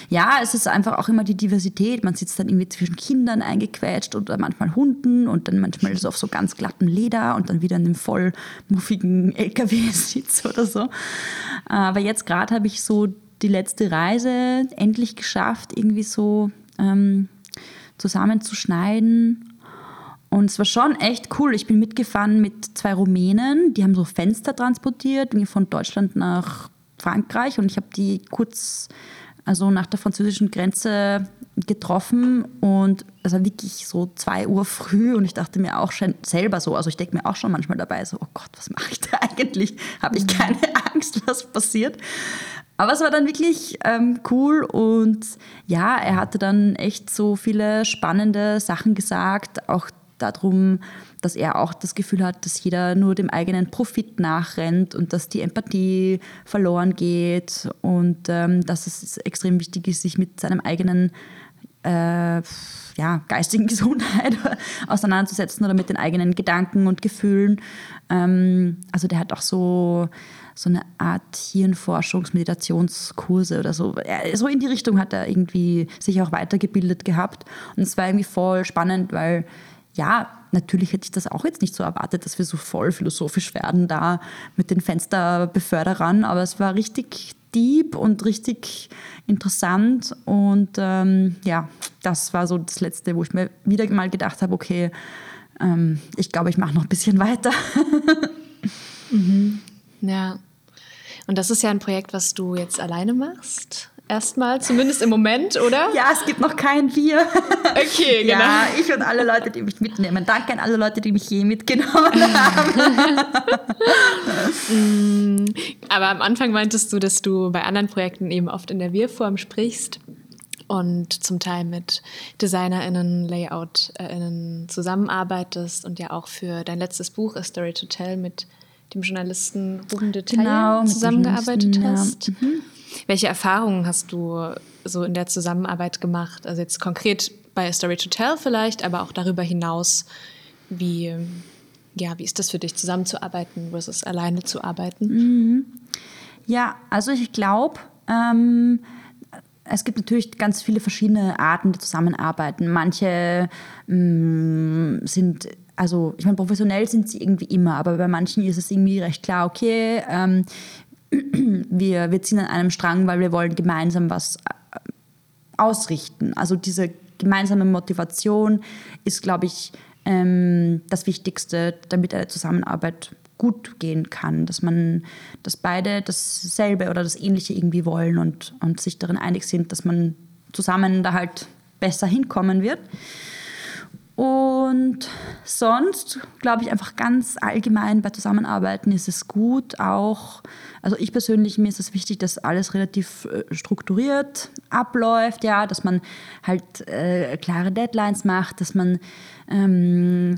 ja, es ist einfach auch immer die Diversität. Man sitzt dann irgendwie zwischen Kindern eingequetscht oder manchmal Hunden und dann manchmal so auf so ganz glattem Leder und dann wieder in einem voll muffigen LKW sitzt oder so. Aber jetzt gerade habe ich so die letzte Reise endlich geschafft, irgendwie so ähm, zusammenzuschneiden. Und es war schon echt cool. Ich bin mitgefahren mit zwei Rumänen, die haben so Fenster transportiert, von Deutschland nach Frankreich und ich habe die kurz also nach der französischen Grenze getroffen und es war wirklich so zwei Uhr früh und ich dachte mir auch schon selber so, also ich denke mir auch schon manchmal dabei so, oh Gott, was mache ich da eigentlich? Habe ich mhm. keine Angst, was passiert? Aber es war dann wirklich ähm, cool und ja, er hatte dann echt so viele spannende Sachen gesagt, auch darum, dass er auch das Gefühl hat, dass jeder nur dem eigenen Profit nachrennt und dass die Empathie verloren geht und ähm, dass es extrem wichtig ist, sich mit seinem eigenen äh, ja, geistigen Gesundheit auseinanderzusetzen oder mit den eigenen Gedanken und Gefühlen. Ähm, also der hat auch so, so eine Art Hirnforschungs-Meditationskurse oder so. So in die Richtung hat er irgendwie sich auch weitergebildet gehabt. Und es war irgendwie voll spannend, weil ja, natürlich hätte ich das auch jetzt nicht so erwartet, dass wir so voll philosophisch werden da mit den Fensterbeförderern, aber es war richtig deep und richtig interessant und ähm, ja, das war so das Letzte, wo ich mir wieder mal gedacht habe, okay, ähm, ich glaube, ich mache noch ein bisschen weiter. mhm. Ja, und das ist ja ein Projekt, was du jetzt alleine machst erstmal, zumindest im Moment, oder? Ja, es gibt noch kein Wir. Okay, genau. Ja, ich und alle Leute, die mich mitnehmen. Danke an alle Leute, die mich je mitgenommen haben. Mm, aber am Anfang meintest du, dass du bei anderen Projekten eben oft in der Wir-Form sprichst und zum Teil mit DesignerInnen, LayoutInnen zusammenarbeitest und ja auch für dein letztes Buch A Story to Tell mit dem Journalisten Ruben Detail genau, zusammengearbeitet hast. Ja. Mhm. Welche Erfahrungen hast du so in der Zusammenarbeit gemacht? Also jetzt konkret bei A Story to Tell vielleicht, aber auch darüber hinaus, wie, ja, wie ist das für dich, zusammenzuarbeiten versus alleine zu arbeiten? Mhm. Ja, also ich glaube, ähm, es gibt natürlich ganz viele verschiedene Arten der Zusammenarbeiten. Manche mh, mm, sind also ich meine, professionell sind sie irgendwie immer, aber bei manchen ist es irgendwie recht klar, okay, ähm, wir, wir ziehen an einem Strang, weil wir wollen gemeinsam was äh, ausrichten. Also diese gemeinsame Motivation ist, glaube ich, ähm, das Wichtigste, damit eine Zusammenarbeit gut gehen kann, dass man, dass beide dasselbe oder das Ähnliche irgendwie wollen und, und sich darin einig sind, dass man zusammen da halt besser hinkommen wird. Und sonst glaube ich einfach ganz allgemein bei Zusammenarbeiten ist es gut, auch, also ich persönlich, mir ist es wichtig, dass alles relativ äh, strukturiert abläuft, ja, dass man halt äh, klare Deadlines macht, dass man ähm,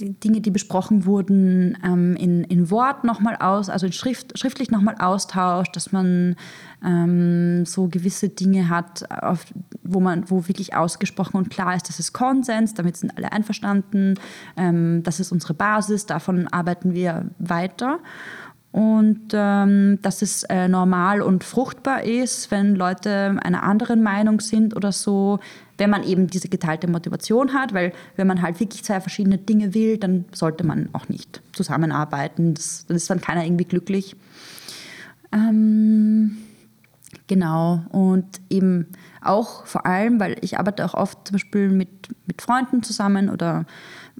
Dinge, die besprochen wurden, ähm, in, in Wort nochmal aus, also in Schrift, schriftlich nochmal austauscht, dass man ähm, so gewisse Dinge hat, auf, wo man, wo wirklich ausgesprochen und klar ist, das ist Konsens, damit sind alle einverstanden, ähm, das ist unsere Basis, davon arbeiten wir weiter. Und ähm, dass es äh, normal und fruchtbar ist, wenn Leute einer anderen Meinung sind oder so, wenn man eben diese geteilte Motivation hat, weil wenn man halt wirklich zwei verschiedene Dinge will, dann sollte man auch nicht zusammenarbeiten, das, dann ist dann keiner irgendwie glücklich. Ähm, genau, und eben auch vor allem, weil ich arbeite auch oft zum Beispiel mit, mit Freunden zusammen oder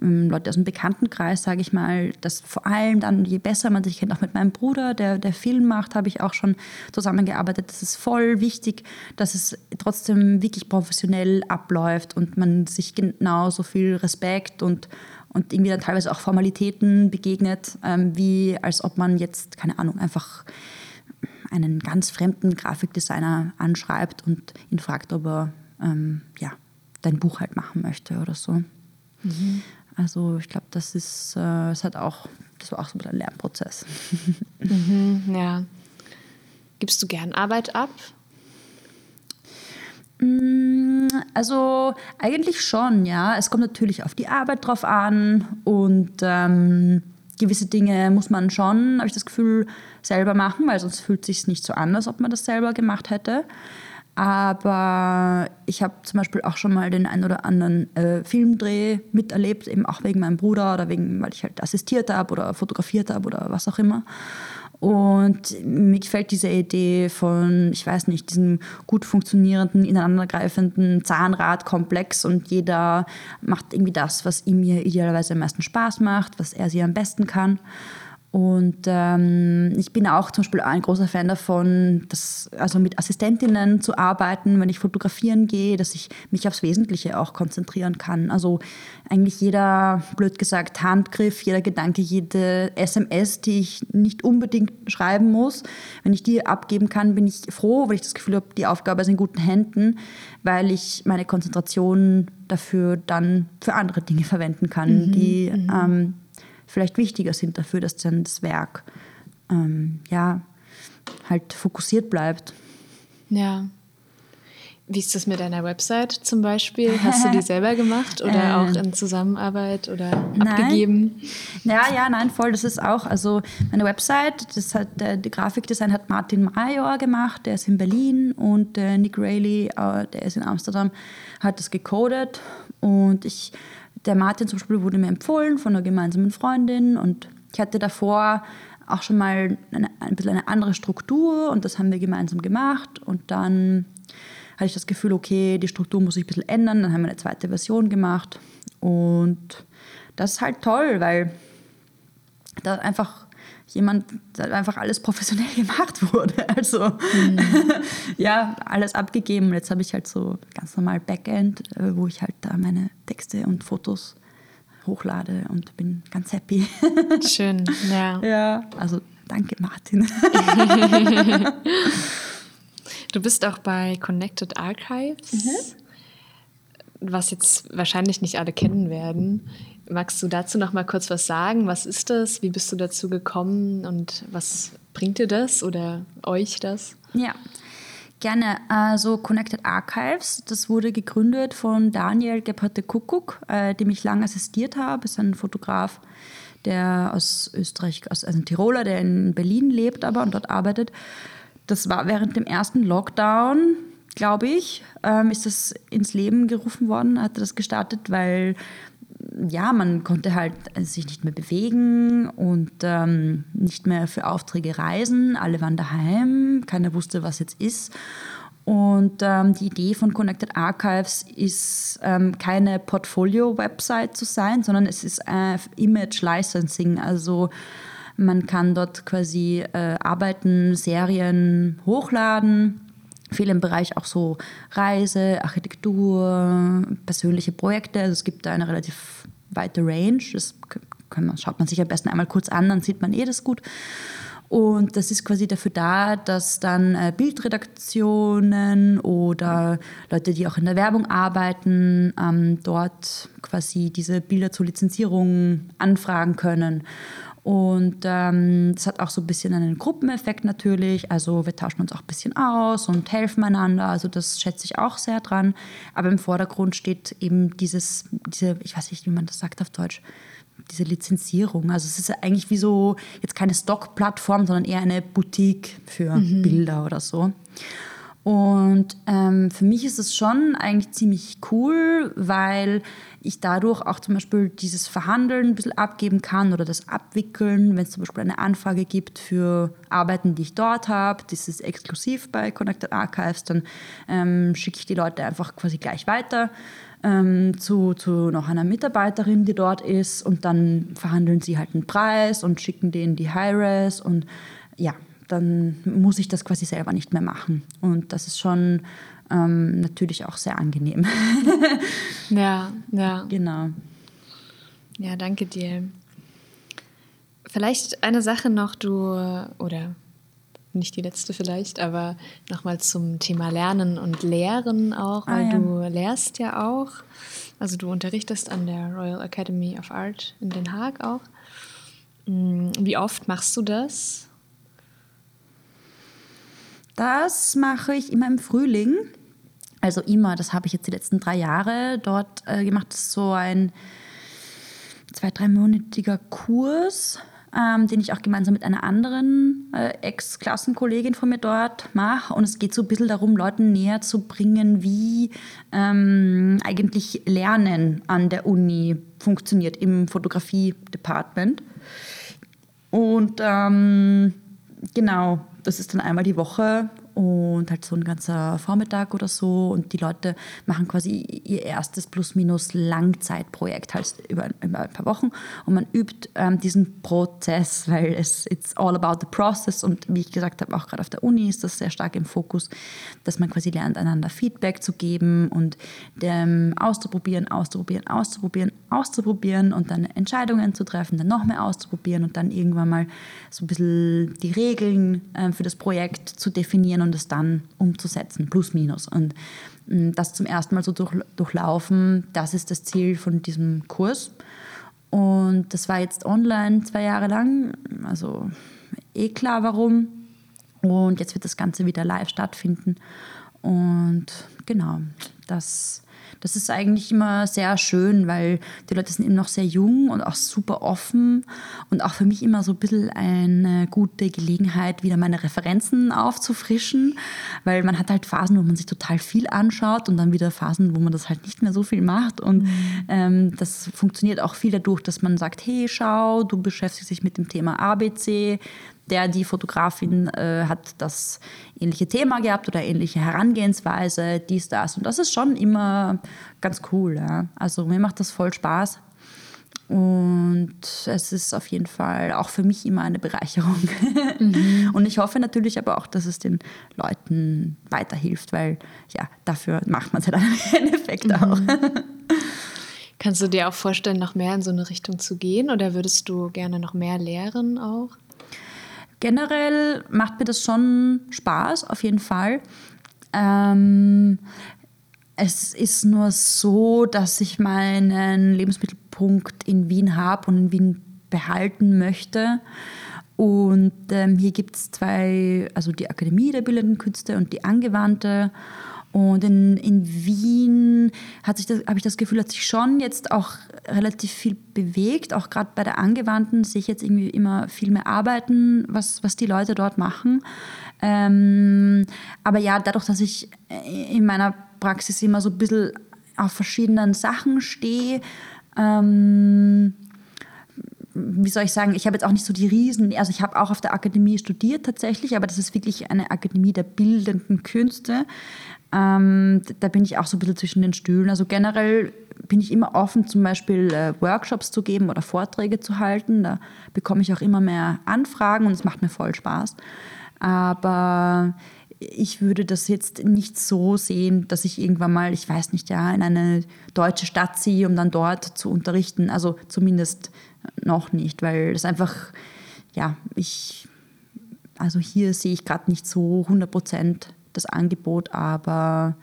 Leute aus dem Bekanntenkreis, sage ich mal, dass vor allem dann, je besser man sich kennt, auch mit meinem Bruder, der, der Film macht, habe ich auch schon zusammengearbeitet. Das ist voll wichtig, dass es trotzdem wirklich professionell abläuft und man sich genauso viel Respekt und, und irgendwie dann teilweise auch Formalitäten begegnet, ähm, wie als ob man jetzt, keine Ahnung, einfach einen ganz fremden Grafikdesigner anschreibt und ihn fragt, ob er ähm, ja, dein Buch halt machen möchte oder so. Mhm. Also ich glaube, das ist, äh, es hat auch, das war auch so ein Lernprozess. Mhm, ja. Gibst du gern Arbeit ab? Mm, also eigentlich schon, ja. Es kommt natürlich auf die Arbeit drauf an und ähm, gewisse Dinge muss man schon, habe ich das Gefühl, selber machen, weil sonst fühlt es sich nicht so an, als ob man das selber gemacht hätte. Aber ich habe zum Beispiel auch schon mal den einen oder anderen äh, Filmdreh miterlebt, eben auch wegen meinem Bruder oder wegen, weil ich halt assistiert habe oder fotografiert habe oder was auch immer. Und mir gefällt diese Idee von, ich weiß nicht, diesem gut funktionierenden, ineinandergreifenden Zahnradkomplex und jeder macht irgendwie das, was ihm idealerweise am meisten Spaß macht, was er sie am besten kann. Und ähm, ich bin auch zum Beispiel ein großer Fan davon, dass, also mit Assistentinnen zu arbeiten, wenn ich fotografieren gehe, dass ich mich aufs Wesentliche auch konzentrieren kann. Also eigentlich jeder, blöd gesagt, Handgriff, jeder Gedanke, jede SMS, die ich nicht unbedingt schreiben muss, wenn ich die abgeben kann, bin ich froh, weil ich das Gefühl habe, die Aufgabe ist in guten Händen, weil ich meine Konzentration dafür dann für andere Dinge verwenden kann, mhm, die mhm. ähm, vielleicht wichtiger sind dafür, dass dann das Werk ähm, ja, halt fokussiert bleibt. Ja. Wie ist das mit deiner Website zum Beispiel? Hast du die selber gemacht oder ähm, auch in Zusammenarbeit oder nein. abgegeben? Ja, ja, nein, voll. Das ist auch, also meine Website, das hat der, der Grafikdesign hat Martin Major gemacht, der ist in Berlin und Nick Rayleigh, äh, der ist in Amsterdam, hat das gecodet und ich, der Martin zum Beispiel wurde mir empfohlen von einer gemeinsamen Freundin und ich hatte davor auch schon mal eine, ein bisschen eine andere Struktur und das haben wir gemeinsam gemacht und dann hatte ich das Gefühl, okay, die Struktur muss sich ein bisschen ändern. Dann haben wir eine zweite Version gemacht. Und das ist halt toll, weil da einfach jemand, einfach alles professionell gemacht wurde. Also mhm. ja, alles abgegeben. Jetzt habe ich halt so ganz normal Backend, äh, wo ich halt da meine Texte und Fotos hochlade und bin ganz happy. Schön, ja. Ja, also danke Martin. Du bist auch bei Connected Archives, mhm. was jetzt wahrscheinlich nicht alle kennen werden. Magst du dazu noch mal kurz was sagen? Was ist das? Wie bist du dazu gekommen und was bringt dir das oder euch das? Ja, Gerne. Also Connected Archives, das wurde gegründet von Daniel Gebharte Kuckuck, äh, dem ich lange assistiert habe. Ist ein Fotograf, der aus Österreich, aus, also ein Tiroler, der in Berlin lebt aber und dort arbeitet. Das war während dem ersten Lockdown, glaube ich, ähm, ist das ins Leben gerufen worden, hat das gestartet, weil ja, man konnte halt sich nicht mehr bewegen und ähm, nicht mehr für Aufträge reisen. Alle waren daheim, keiner wusste, was jetzt ist. Und ähm, die Idee von Connected Archives ist, ähm, keine Portfolio-Website zu sein, sondern es ist äh, Image Licensing. Also man kann dort quasi äh, Arbeiten, Serien hochladen. Viel im Bereich auch so Reise, Architektur, persönliche Projekte. Also es gibt da eine relativ weite Range. Das man, schaut man sich am besten einmal kurz an, dann sieht man eh das gut. Und das ist quasi dafür da, dass dann äh, Bildredaktionen oder Leute, die auch in der Werbung arbeiten, ähm, dort quasi diese Bilder zur Lizenzierung anfragen können. Und ähm, das hat auch so ein bisschen einen Gruppeneffekt natürlich. Also wir tauschen uns auch ein bisschen aus und helfen einander. Also das schätze ich auch sehr dran. Aber im Vordergrund steht eben dieses, diese, ich weiß nicht, wie man das sagt auf Deutsch, diese Lizenzierung. Also es ist eigentlich wie so jetzt keine Stock-Plattform, sondern eher eine Boutique für mhm. Bilder oder so. Und ähm, für mich ist es schon eigentlich ziemlich cool, weil ich dadurch auch zum Beispiel dieses Verhandeln ein bisschen abgeben kann oder das Abwickeln, wenn es zum Beispiel eine Anfrage gibt für Arbeiten, die ich dort habe, das ist exklusiv bei Connected Archives, dann ähm, schicke ich die Leute einfach quasi gleich weiter. Ähm, zu, zu noch einer Mitarbeiterin, die dort ist und dann verhandeln sie halt einen Preis und schicken denen die High-Res und ja, dann muss ich das quasi selber nicht mehr machen. Und das ist schon ähm, natürlich auch sehr angenehm. ja, ja. Genau. Ja, danke dir. Vielleicht eine Sache noch, du, oder nicht die letzte vielleicht, aber nochmal zum Thema Lernen und Lehren auch, weil ah, ja. du lehrst ja auch. Also du unterrichtest an der Royal Academy of Art in Den Haag auch. Hm, wie oft machst du das? Das mache ich immer im Frühling. Also immer, das habe ich jetzt die letzten drei Jahre dort äh, gemacht. Das ist so ein zwei-, dreimonatiger Kurs, ähm, den ich auch gemeinsam mit einer anderen äh, Ex-Klassenkollegin von mir dort mache. Und es geht so ein bisschen darum, Leuten näher zu bringen, wie ähm, eigentlich Lernen an der Uni funktioniert im Fotografie-Department. Und ähm, genau, das ist dann einmal die Woche und halt so ein ganzer Vormittag oder so. Und die Leute machen quasi ihr erstes plus-minus Langzeitprojekt halt über, über, ein paar Wochen. Und man übt ähm, diesen Prozess, weil es it's all about the process. Und wie ich gesagt habe, auch gerade auf der Uni ist das sehr stark im Fokus, dass man quasi lernt, einander Feedback zu geben und ähm, auszuprobieren, auszuprobieren, auszuprobieren, auszuprobieren und dann Entscheidungen zu treffen, dann noch mehr auszuprobieren und dann irgendwann mal so ein bisschen die Regeln äh, für das Projekt zu definieren und und es dann umzusetzen, plus minus. Und mm, das zum ersten Mal so durch, durchlaufen, das ist das Ziel von diesem Kurs. Und das war jetzt online zwei Jahre lang, also eh klar warum. Und jetzt wird das Ganze wieder live stattfinden. Und genau, das das ist eigentlich immer sehr schön, weil die Leute sind eben noch sehr jung und auch super offen und auch für mich immer so ein bisschen eine gute Gelegenheit, wieder meine Referenzen aufzufrischen, weil man hat halt Phasen, wo man sich total viel anschaut und dann wieder Phasen, wo man das halt nicht mehr so viel macht und mhm. ähm, das funktioniert auch viel dadurch, dass man sagt, hey, schau, du beschäftigst dich mit dem Thema ABC, der, die Fotografin äh, hat das ähnliche Thema gehabt oder ähnliche Herangehensweise, dies, das. Und das ist schon immer ganz cool. Ja. Also mir macht das voll Spaß. Und es ist auf jeden Fall auch für mich immer eine Bereicherung. Mhm. Und ich hoffe natürlich aber auch, dass es den Leuten weiterhilft, weil ja, dafür macht man es halt im Endeffekt mhm. auch. Kannst du dir auch vorstellen, noch mehr in so eine Richtung zu gehen oder würdest du gerne noch mehr lehren auch? Generell macht mir das schon Spaß, auf jeden Fall. Ähm, es ist nur so, dass ich meinen Lebensmittelpunkt in Wien habe und in Wien behalten möchte. Und ähm, hier gibt es zwei, also die Akademie der Bildenden Künste und die angewandte. Und in, in Wien habe ich das Gefühl, hat sich schon jetzt auch relativ viel bewegt. Auch gerade bei der Angewandten sehe ich jetzt irgendwie immer viel mehr arbeiten, was, was die Leute dort machen. Ähm, aber ja, dadurch, dass ich in meiner Praxis immer so ein bisschen auf verschiedenen Sachen stehe, ähm, wie soll ich sagen, ich habe jetzt auch nicht so die Riesen, also ich habe auch auf der Akademie studiert tatsächlich, aber das ist wirklich eine Akademie der bildenden Künste. Ähm, da bin ich auch so ein bisschen zwischen den Stühlen. Also generell bin ich immer offen, zum Beispiel äh, Workshops zu geben oder Vorträge zu halten. Da bekomme ich auch immer mehr Anfragen und es macht mir voll Spaß. Aber ich würde das jetzt nicht so sehen, dass ich irgendwann mal, ich weiß nicht, ja, in eine deutsche Stadt ziehe, um dann dort zu unterrichten. Also zumindest noch nicht, weil es einfach, ja, ich, also hier sehe ich gerade nicht so 100 Prozent das Angebot, aber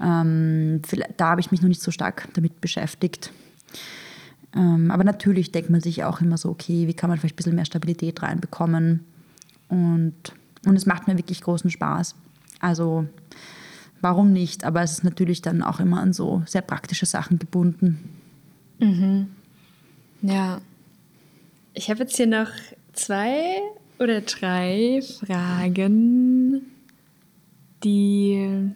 ähm, da habe ich mich noch nicht so stark damit beschäftigt. Ähm, aber natürlich denkt man sich auch immer so, okay, wie kann man vielleicht ein bisschen mehr Stabilität reinbekommen? Und, und es macht mir wirklich großen Spaß. Also warum nicht? Aber es ist natürlich dann auch immer an so sehr praktische Sachen gebunden. Mhm. Ja. Ich habe jetzt hier noch zwei oder drei Fragen die,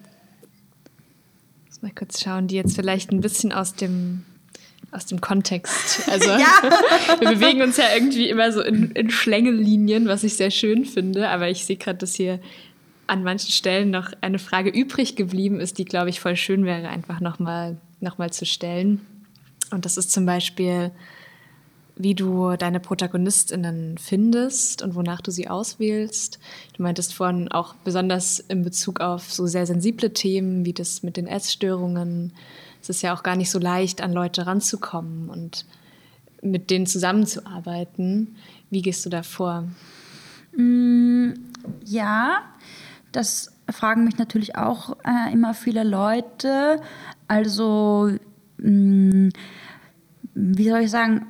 muss mal kurz schauen, die jetzt vielleicht ein bisschen aus dem aus dem Kontext. Also ja. wir bewegen uns ja irgendwie immer so in, in Schlängellinien, was ich sehr schön finde. Aber ich sehe gerade, dass hier an manchen Stellen noch eine Frage übrig geblieben ist, die, glaube ich, voll schön wäre, einfach nochmal noch mal zu stellen. Und das ist zum Beispiel, wie du deine ProtagonistInnen findest und wonach du sie auswählst. Du meintest vorhin auch besonders in Bezug auf so sehr sensible Themen wie das mit den Essstörungen. Es ist ja auch gar nicht so leicht, an Leute ranzukommen und mit denen zusammenzuarbeiten. Wie gehst du da vor? Mm, ja, das fragen mich natürlich auch äh, immer viele Leute. Also, mh, mm, wie soll ich sagen,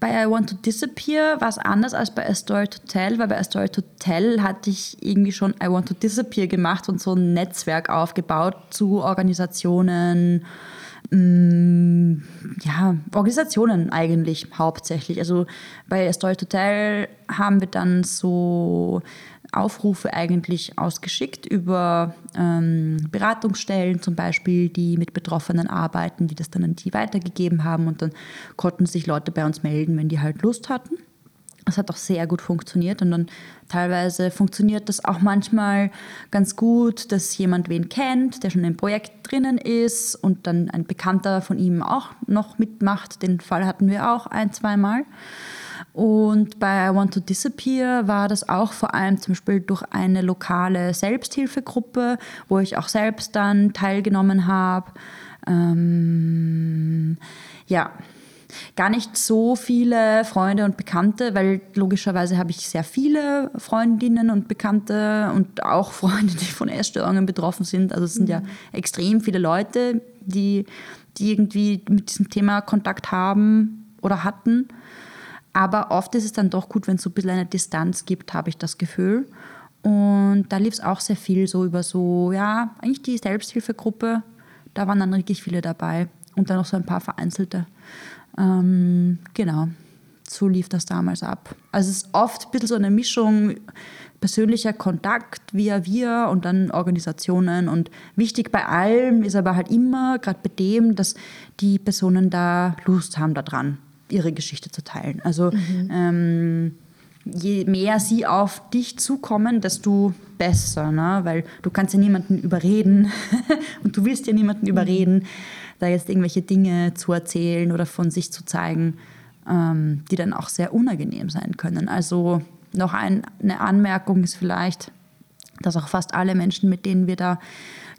bei I Want to Disappear war es anders als bei A Story to Tell, weil bei A Story to Tell hatte ich irgendwie schon I Want to Disappear gemacht und so ein Netzwerk aufgebaut zu Organisationen, mm, ja, Organisationen eigentlich hauptsächlich. Also bei A Story to Tell haben wir dann so Aufrufe eigentlich ausgeschickt über ähm, Beratungsstellen zum Beispiel, die mit Betroffenen arbeiten, die das dann an die weitergegeben haben und dann konnten sich Leute bei uns melden, wenn die halt Lust hatten. Das hat auch sehr gut funktioniert und dann teilweise funktioniert das auch manchmal ganz gut, dass jemand wen kennt, der schon im Projekt drinnen ist und dann ein Bekannter von ihm auch noch mitmacht. Den Fall hatten wir auch ein, zweimal. Mal. Und bei I Want to Disappear war das auch vor allem zum Beispiel durch eine lokale Selbsthilfegruppe, wo ich auch selbst dann teilgenommen habe. Ähm, ja, gar nicht so viele Freunde und Bekannte, weil logischerweise habe ich sehr viele Freundinnen und Bekannte und auch Freunde, die von Essstörungen betroffen sind. Also es sind mhm. ja extrem viele Leute, die, die irgendwie mit diesem Thema Kontakt haben oder hatten. Aber oft ist es dann doch gut, wenn es so ein bisschen eine Distanz gibt, habe ich das Gefühl. Und da lief es auch sehr viel so über so, ja, eigentlich die Selbsthilfegruppe. Da waren dann wirklich viele dabei und dann noch so ein paar vereinzelte. Ähm, genau, so lief das damals ab. Also es ist oft ein bisschen so eine Mischung persönlicher Kontakt via wir und dann Organisationen. Und wichtig bei allem ist aber halt immer, gerade bei dem, dass die Personen da Lust haben daran, ihre Geschichte zu teilen. Also mhm. ähm, je mehr sie auf dich zukommen, desto besser, ne? weil du kannst ja niemanden überreden und du willst ja niemanden mhm. überreden, da jetzt irgendwelche Dinge zu erzählen oder von sich zu zeigen, ähm, die dann auch sehr unangenehm sein können. Also noch ein, eine Anmerkung ist vielleicht, dass auch fast alle Menschen, mit denen wir da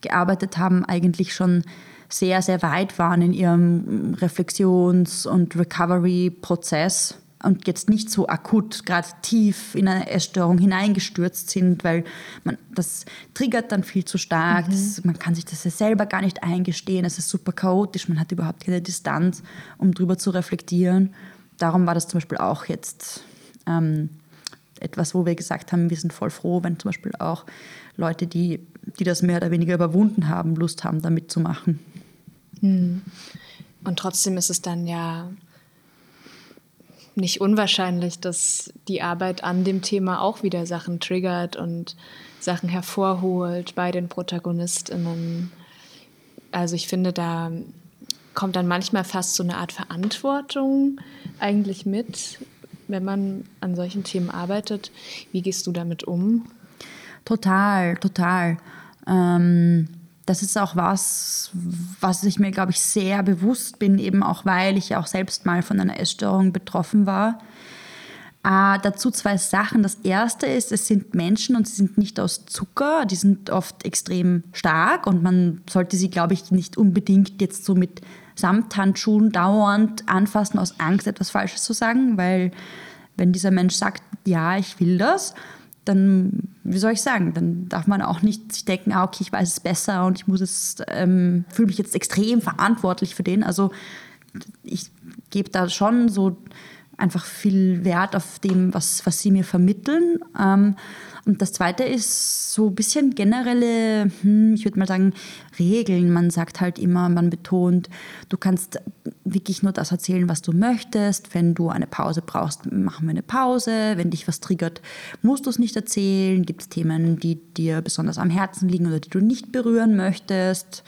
gearbeitet haben, eigentlich schon sehr, sehr weit waren in ihrem Reflexions- und Recovery-Prozess und jetzt nicht so akut gerade tief in eine Essstörung hineingestürzt sind, weil man, das triggert dann viel zu stark. Mhm. Das, man kann sich das ja selber gar nicht eingestehen. Es ist super chaotisch. Man hat überhaupt keine Distanz, um darüber zu reflektieren. Darum war das zum Beispiel auch jetzt ähm, etwas, wo wir gesagt haben, wir sind voll froh, wenn zum Beispiel auch Leute, die, die das mehr oder weniger überwunden haben, Lust haben, da mitzumachen. Hm. Und trotzdem ist es dann ja nicht unwahrscheinlich, dass die Arbeit an dem Thema auch wieder Sachen triggert und Sachen hervorholt bei den ProtagonistInnen. Also ich finde, da kommt dann manchmal fast so eine Art Verantwortung eigentlich mit, wenn man an solchen Themen arbeitet. Wie gehst du damit um? Total, total. Ähm, das ist auch was, was ich mir, glaube ich, sehr bewusst bin, eben auch weil ich ja auch selbst mal von einer Essstörung betroffen war. Äh, dazu zwei Sachen. Das erste ist, es sind Menschen und sie sind nicht aus Zucker, die sind oft extrem stark und man sollte sie, glaube ich, nicht unbedingt jetzt so mit Samthandschuhen dauernd anfassen aus Angst, etwas Falsches zu sagen, weil wenn dieser Mensch sagt, ja, ich will das, dann, wie soll ich sagen, dann darf man auch nicht sich denken, ah, okay, ich weiß es besser und ich muss es, ähm, fühle mich jetzt extrem verantwortlich für den. Also ich gebe da schon so einfach viel Wert auf dem, was, was sie mir vermitteln. Ähm, und das Zweite ist so ein bisschen generelle, hm, ich würde mal sagen, Regeln. Man sagt halt immer, man betont, du kannst wirklich nur das erzählen, was du möchtest. Wenn du eine Pause brauchst, machen wir eine Pause. Wenn dich was triggert, musst du es nicht erzählen. Gibt es Themen, die dir besonders am Herzen liegen oder die du nicht berühren möchtest?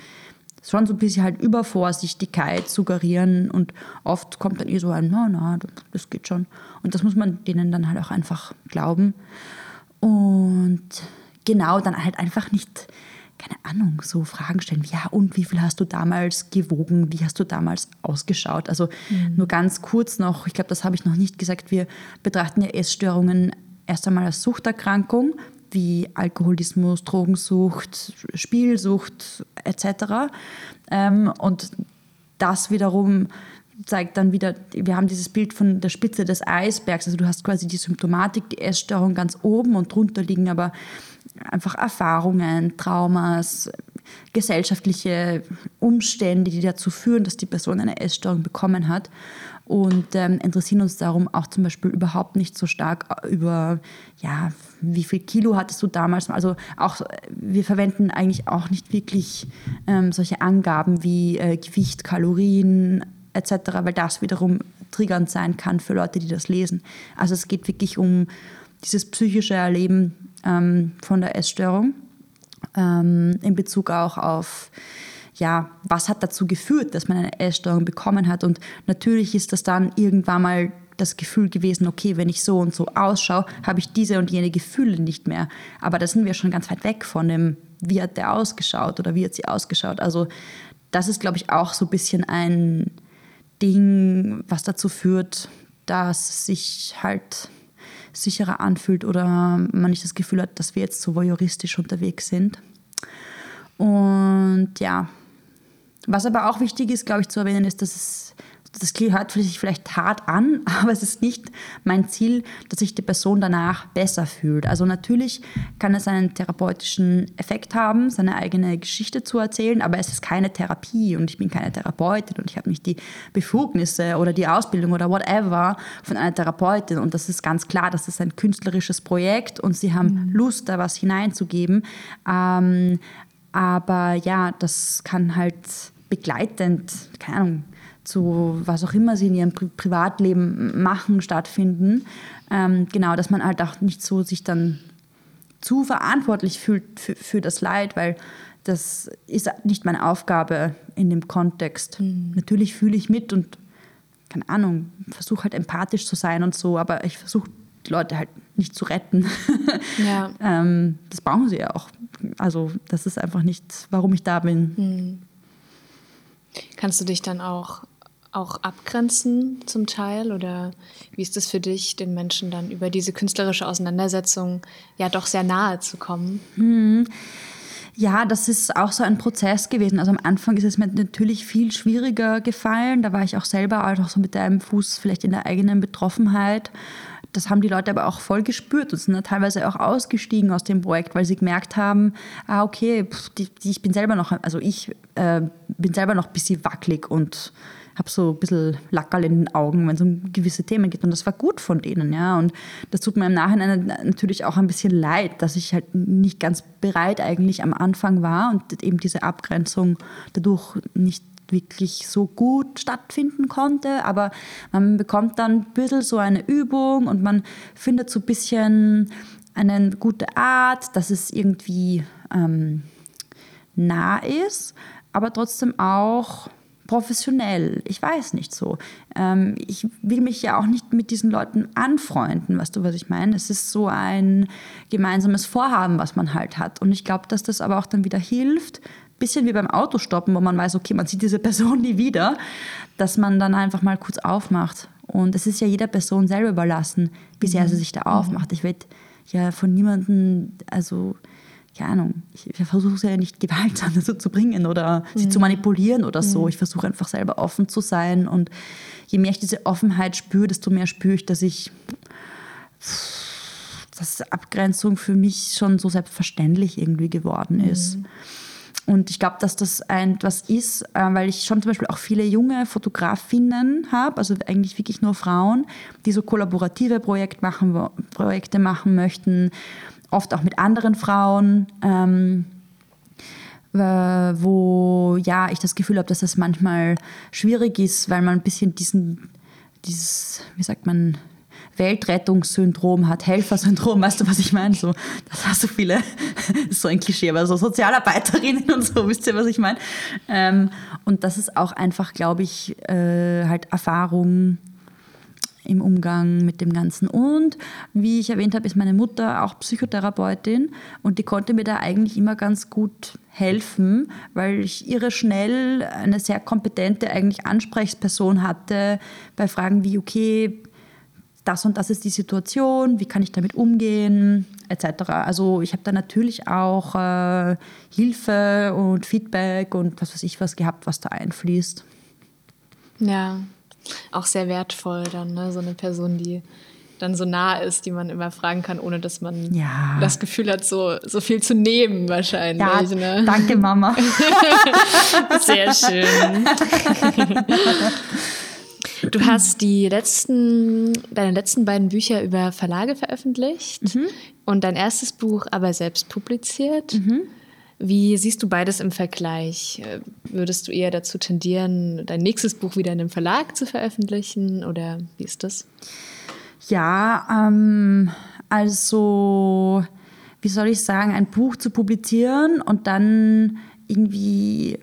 schon so ein bisschen halt Übervorsichtigkeit suggerieren und oft kommt dann eh so ein, na, na, das geht schon. Und das muss man denen dann halt auch einfach glauben. Und genau, dann halt einfach nicht, keine Ahnung, so Fragen stellen, ja, und wie viel hast du damals gewogen, wie hast du damals ausgeschaut? Also mhm. nur ganz kurz noch, ich glaube, das habe ich noch nicht gesagt, wir betrachten ja Essstörungen erst einmal als Suchterkrankung, wie Alkoholismus, Drogensucht, Spielsucht etc. Ähm, und das wiederum zeigt dann wieder, wir haben dieses Bild von der Spitze des Eisbergs, also du hast quasi die Symptomatik, die Essstörung ganz oben und drunter liegen aber einfach Erfahrungen, Traumas, gesellschaftliche Umstände, die dazu führen, dass die Person eine Essstörung bekommen hat und ähm, interessieren uns darum auch zum Beispiel überhaupt nicht so stark über, ja, wie viel Kilo hattest du damals? Also auch, wir verwenden eigentlich auch nicht wirklich ähm, solche Angaben wie äh, Gewicht, Kalorien etc., weil das wiederum triggernd sein kann für Leute, die das lesen. Also es geht wirklich um dieses psychische Erleben ähm, von der Essstörung ähm, in Bezug auch auf ja, was hat dazu geführt, dass man eine Essstörung bekommen hat. Und natürlich ist das dann irgendwann mal das Gefühl gewesen, okay, wenn ich so und so ausschaue, habe ich diese und jene Gefühle nicht mehr. Aber da sind wir schon ganz weit weg von dem, wie hat der ausgeschaut oder wie hat sie ausgeschaut. Also das ist, glaube ich, auch so ein bisschen ein Ding, was dazu führt, dass es sich halt sicherer anfühlt oder man nicht das Gefühl hat, dass wir jetzt so voyeuristisch unterwegs sind. Und ja, was aber auch wichtig ist, glaube ich, zu erwähnen, ist, dass es das hört sich vielleicht hart an, aber es ist nicht mein Ziel, dass sich die Person danach besser fühlt. Also natürlich kann es einen therapeutischen Effekt haben, seine eigene Geschichte zu erzählen, aber es ist keine Therapie und ich bin keine Therapeutin und ich habe nicht die Befugnisse oder die Ausbildung oder whatever von einer Therapeutin. Und das ist ganz klar, das ist ein künstlerisches Projekt und sie haben mhm. Lust, da was hineinzugeben. Ähm, aber ja, das kann halt begleitend, keine Ahnung, zu was auch immer sie in ihrem Pri Privatleben machen, stattfinden. Ähm, genau, dass man halt auch nicht so sich dann zu verantwortlich fühlt für, für das Leid, weil das ist nicht meine Aufgabe in dem Kontext. Mhm. Natürlich fühle ich mit und keine Ahnung, versuche halt empathisch zu sein und so, aber ich versuche die Leute halt nicht zu retten. Ja. ähm, das brauchen sie ja auch. Also das ist einfach nicht, warum ich da bin. Mhm. Kannst du dich dann auch auch abgrenzen zum Teil? Oder wie ist es für dich, den Menschen dann über diese künstlerische Auseinandersetzung ja doch sehr nahe zu kommen? Hm. Ja, das ist auch so ein Prozess gewesen. Also am Anfang ist es mir natürlich viel schwieriger gefallen. Da war ich auch selber auch so mit einem Fuß vielleicht in der eigenen Betroffenheit. Das haben die Leute aber auch voll gespürt und sind dann teilweise auch ausgestiegen aus dem Projekt, weil sie gemerkt haben, ah okay, pff, die, die, ich bin selber noch, also ich äh, bin selber noch ein bisschen wackelig und habe so ein bisschen Lackerl in den Augen, wenn es um gewisse Themen geht. Und das war gut von denen, ja. Und das tut mir im Nachhinein natürlich auch ein bisschen leid, dass ich halt nicht ganz bereit eigentlich am Anfang war und eben diese Abgrenzung dadurch nicht wirklich so gut stattfinden konnte. Aber man bekommt dann ein bisschen so eine Übung und man findet so ein bisschen eine gute Art, dass es irgendwie ähm, nah ist, aber trotzdem auch professionell. Ich weiß nicht so. Ähm, ich will mich ja auch nicht mit diesen Leuten anfreunden, weißt du, was ich meine? Es ist so ein gemeinsames Vorhaben, was man halt hat. Und ich glaube, dass das aber auch dann wieder hilft, bisschen wie beim Autostoppen, wo man weiß, okay, man sieht diese Person nie wieder, dass man dann einfach mal kurz aufmacht. Und es ist ja jeder Person selber überlassen, wie sehr mhm. sie sich da aufmacht. Ich werde ja von niemandem, also keine Ahnung, ich, ich versuche es ja nicht gewaltsam dazu zu bringen oder sie zu mhm. manipulieren oder so. Mhm. Ich versuche einfach selber offen zu sein und je mehr ich diese Offenheit spüre, desto mehr spüre ich, dass ich, dass Abgrenzung für mich schon so selbstverständlich irgendwie geworden ist. Mhm. Und ich glaube, dass das etwas ist, äh, weil ich schon zum Beispiel auch viele junge Fotografinnen habe, also eigentlich wirklich nur Frauen, die so kollaborative Projekt machen, Projekte machen möchten, oft auch mit anderen Frauen, ähm, äh, wo ja ich das Gefühl habe, dass das manchmal schwierig ist, weil man ein bisschen diesen, dieses, wie sagt man, Weltrettungssyndrom hat, Helfersyndrom, weißt du, was ich meine? So, das hast so viele, das ist so ein Klischee, aber so Sozialarbeiterinnen und so, wisst ihr, was ich meine? Ähm, und das ist auch einfach, glaube ich, äh, halt Erfahrung im Umgang mit dem Ganzen. Und wie ich erwähnt habe, ist meine Mutter auch Psychotherapeutin und die konnte mir da eigentlich immer ganz gut helfen, weil ich ihre schnell eine sehr kompetente eigentlich Ansprechperson hatte bei Fragen wie, okay, das und das ist die Situation, wie kann ich damit umgehen, etc. Also ich habe da natürlich auch äh, Hilfe und Feedback und was weiß ich was gehabt, was da einfließt. Ja, auch sehr wertvoll dann, ne? so eine Person, die dann so nah ist, die man immer fragen kann, ohne dass man ja. das Gefühl hat, so, so viel zu nehmen wahrscheinlich. Ja, ne? Danke, Mama. Sehr schön. Du hast die letzten, deine letzten beiden Bücher über Verlage veröffentlicht mhm. und dein erstes Buch aber selbst publiziert. Mhm. Wie siehst du beides im Vergleich? Äh, würdest du eher dazu tendieren, dein nächstes Buch wieder in einem Verlag zu veröffentlichen oder wie ist das? Ja, ähm, also wie soll ich sagen, ein Buch zu publizieren und dann irgendwie, äh,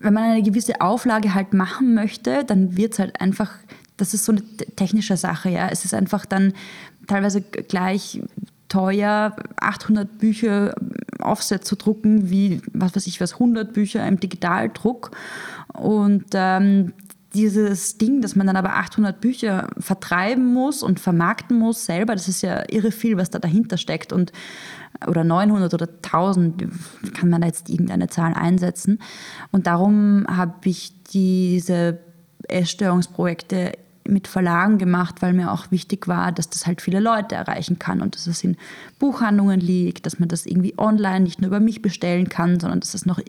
wenn man eine gewisse Auflage halt machen möchte, dann wird es halt einfach, das ist so eine technische Sache, ja. Es ist einfach dann teilweise gleich teuer, 800 Bücher Offset zu drucken, wie, was weiß ich was, 100 Bücher im Digitaldruck. Und ähm, dieses Ding, dass man dann aber 800 Bücher vertreiben muss und vermarkten muss selber, das ist ja irre viel, was da dahinter steckt. Und, oder 900 oder 1000, kann man da jetzt irgendeine Zahl einsetzen. Und darum habe ich diese Essstörungsprojekte mit Verlagen gemacht, weil mir auch wichtig war, dass das halt viele Leute erreichen kann und dass es in Buchhandlungen liegt, dass man das irgendwie online nicht nur über mich bestellen kann, sondern dass es noch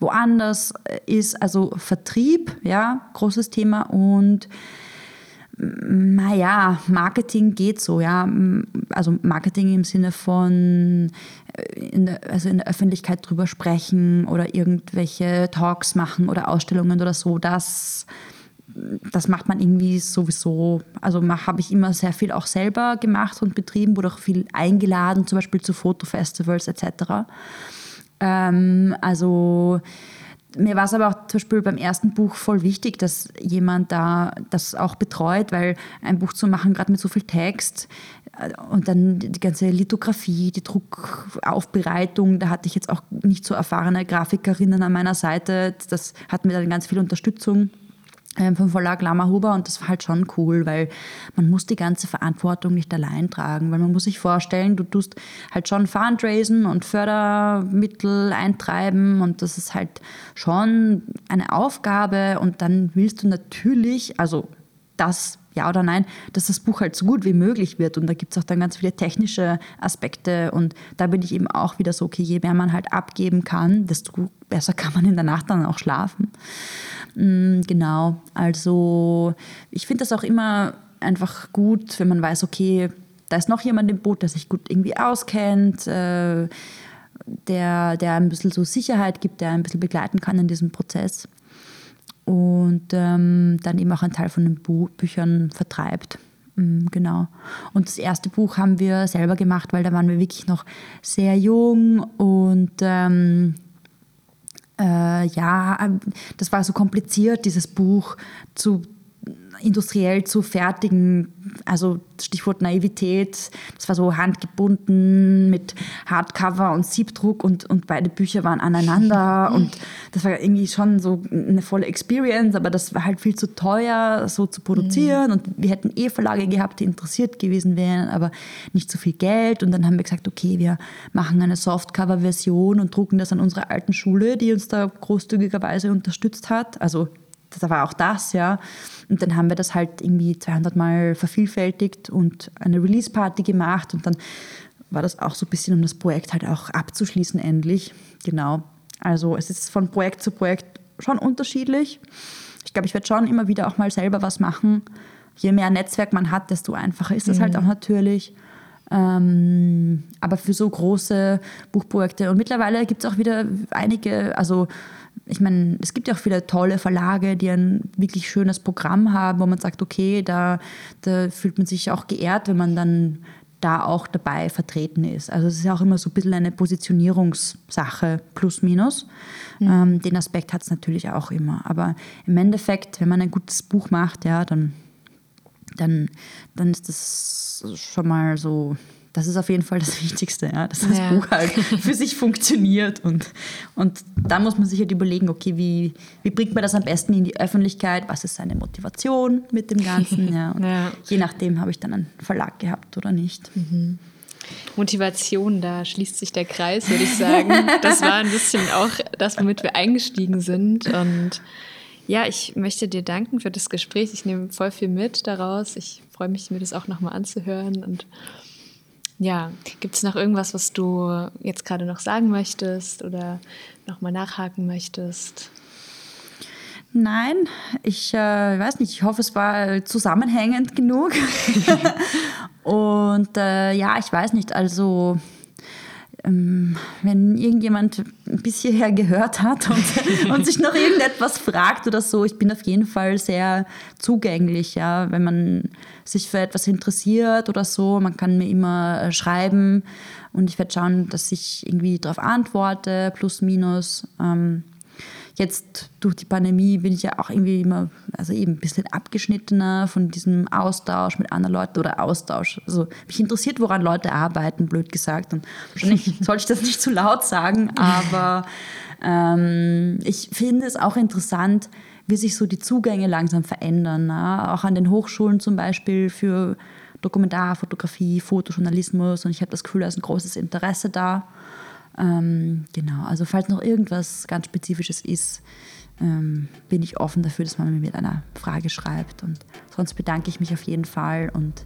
woanders äh, ist. Also Vertrieb, ja, großes Thema und naja, Marketing geht so, ja. Also Marketing im Sinne von äh, in der, also in der Öffentlichkeit drüber sprechen oder irgendwelche Talks machen oder Ausstellungen oder so, das das macht man irgendwie sowieso, also habe ich immer sehr viel auch selber gemacht und betrieben, wurde auch viel eingeladen, zum Beispiel zu Fotofestivals etc. Ähm, also mir war es aber auch zum Beispiel beim ersten Buch voll wichtig, dass jemand da das auch betreut, weil ein Buch zu machen, gerade mit so viel Text äh, und dann die ganze Lithografie, die Druckaufbereitung, da hatte ich jetzt auch nicht so erfahrene Grafikerinnen an meiner Seite. Das hat mir dann ganz viel Unterstützung vom Verlag Lama Huber und das war halt schon cool, weil man muss die ganze Verantwortung nicht allein tragen, weil man muss sich vorstellen, du tust halt schon Fundraisen und Fördermittel eintreiben und das ist halt schon eine Aufgabe und dann willst du natürlich, also das ja oder nein, dass das Buch halt so gut wie möglich wird. Und da gibt es auch dann ganz viele technische Aspekte. Und da bin ich eben auch wieder so, okay, je mehr man halt abgeben kann, desto besser kann man in der Nacht dann auch schlafen. Mm, genau, also ich finde das auch immer einfach gut, wenn man weiß, okay, da ist noch jemand im Boot, der sich gut irgendwie auskennt, äh, der, der ein bisschen so Sicherheit gibt, der ein bisschen begleiten kann in diesem Prozess und ähm, dann eben auch einen Teil von den Büchern vertreibt. Mm, genau. Und das erste Buch haben wir selber gemacht, weil da waren wir wirklich noch sehr jung und ähm, äh, ja, ähm, das war so kompliziert, dieses Buch zu industriell zu fertigen. Also Stichwort Naivität, das war so handgebunden mit Hardcover und Siebdruck und, und beide Bücher waren aneinander und das war irgendwie schon so eine volle Experience, aber das war halt viel zu teuer, so zu produzieren mhm. und wir hätten eh Verlage gehabt, die interessiert gewesen wären, aber nicht so viel Geld und dann haben wir gesagt, okay, wir machen eine Softcover-Version und drucken das an unsere alten Schule, die uns da großzügigerweise unterstützt hat, also da war auch das, ja. Und dann haben wir das halt irgendwie 200 Mal vervielfältigt und eine Release-Party gemacht und dann war das auch so ein bisschen, um das Projekt halt auch abzuschließen endlich. Genau. Also es ist von Projekt zu Projekt schon unterschiedlich. Ich glaube, ich werde schon immer wieder auch mal selber was machen. Je mehr Netzwerk man hat, desto einfacher ist das halt mhm. halt auch natürlich. Ähm, aber für so große Buchprojekte und mittlerweile gibt es auch wieder einige, also ich meine, es gibt ja auch viele tolle Verlage, die ein wirklich schönes Programm haben, wo man sagt, okay, da, da fühlt man sich auch geehrt, wenn man dann da auch dabei vertreten ist. Also es ist ja auch immer so ein bisschen eine Positionierungssache, plus minus. Mhm. Ähm, den Aspekt hat es natürlich auch immer. Aber im Endeffekt, wenn man ein gutes Buch macht, ja, dann, dann, dann ist das schon mal so das ist auf jeden Fall das Wichtigste, ja, dass das ja. Buch halt für sich funktioniert. Und, und dann muss man sich halt überlegen, okay, wie, wie bringt man das am besten in die Öffentlichkeit? Was ist seine Motivation mit dem Ganzen? Ja, ja. Je nachdem habe ich dann einen Verlag gehabt oder nicht. Mhm. Motivation, da schließt sich der Kreis, würde ich sagen. Das war ein bisschen auch das, womit wir eingestiegen sind. Und ja, ich möchte dir danken für das Gespräch. Ich nehme voll viel mit daraus. Ich freue mich, mir das auch nochmal anzuhören. Und ja, gibt es noch irgendwas, was du jetzt gerade noch sagen möchtest oder nochmal nachhaken möchtest? Nein, ich äh, weiß nicht. Ich hoffe, es war zusammenhängend genug. Und äh, ja, ich weiß nicht. Also wenn irgendjemand bis hierher gehört hat und, und, sich noch irgendetwas fragt oder so, ich bin auf jeden Fall sehr zugänglich, ja, wenn man sich für etwas interessiert oder so, man kann mir immer äh, schreiben und ich werde schauen, dass ich irgendwie darauf antworte, plus minus. Ähm, Jetzt durch die Pandemie bin ich ja auch irgendwie immer, also eben ein bisschen abgeschnittener von diesem Austausch mit anderen Leuten oder Austausch. Also mich interessiert, woran Leute arbeiten, blöd gesagt. Und wahrscheinlich sollte ich das nicht zu laut sagen, aber ähm, ich finde es auch interessant, wie sich so die Zugänge langsam verändern. Ne? Auch an den Hochschulen zum Beispiel für Dokumentarfotografie, Fotojournalismus. Und ich habe das Gefühl, da ist ein großes Interesse da. Ähm, genau, also falls noch irgendwas ganz Spezifisches ist, ähm, bin ich offen dafür, dass man mir mit einer Frage schreibt. Und sonst bedanke ich mich auf jeden Fall und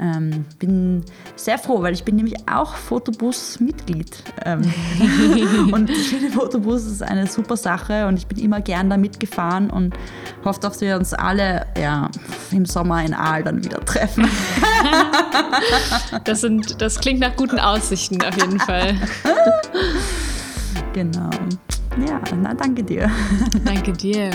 ähm, bin sehr froh, weil ich bin nämlich auch Fotobus-Mitglied. Ähm, und ich finde, Fotobus ist eine super Sache und ich bin immer gern da mitgefahren und hoffe, dass wir uns alle ja, im Sommer in Aal dann wieder treffen. das, sind, das klingt nach guten Aussichten auf jeden Fall. genau. Ja, na danke dir. Danke dir.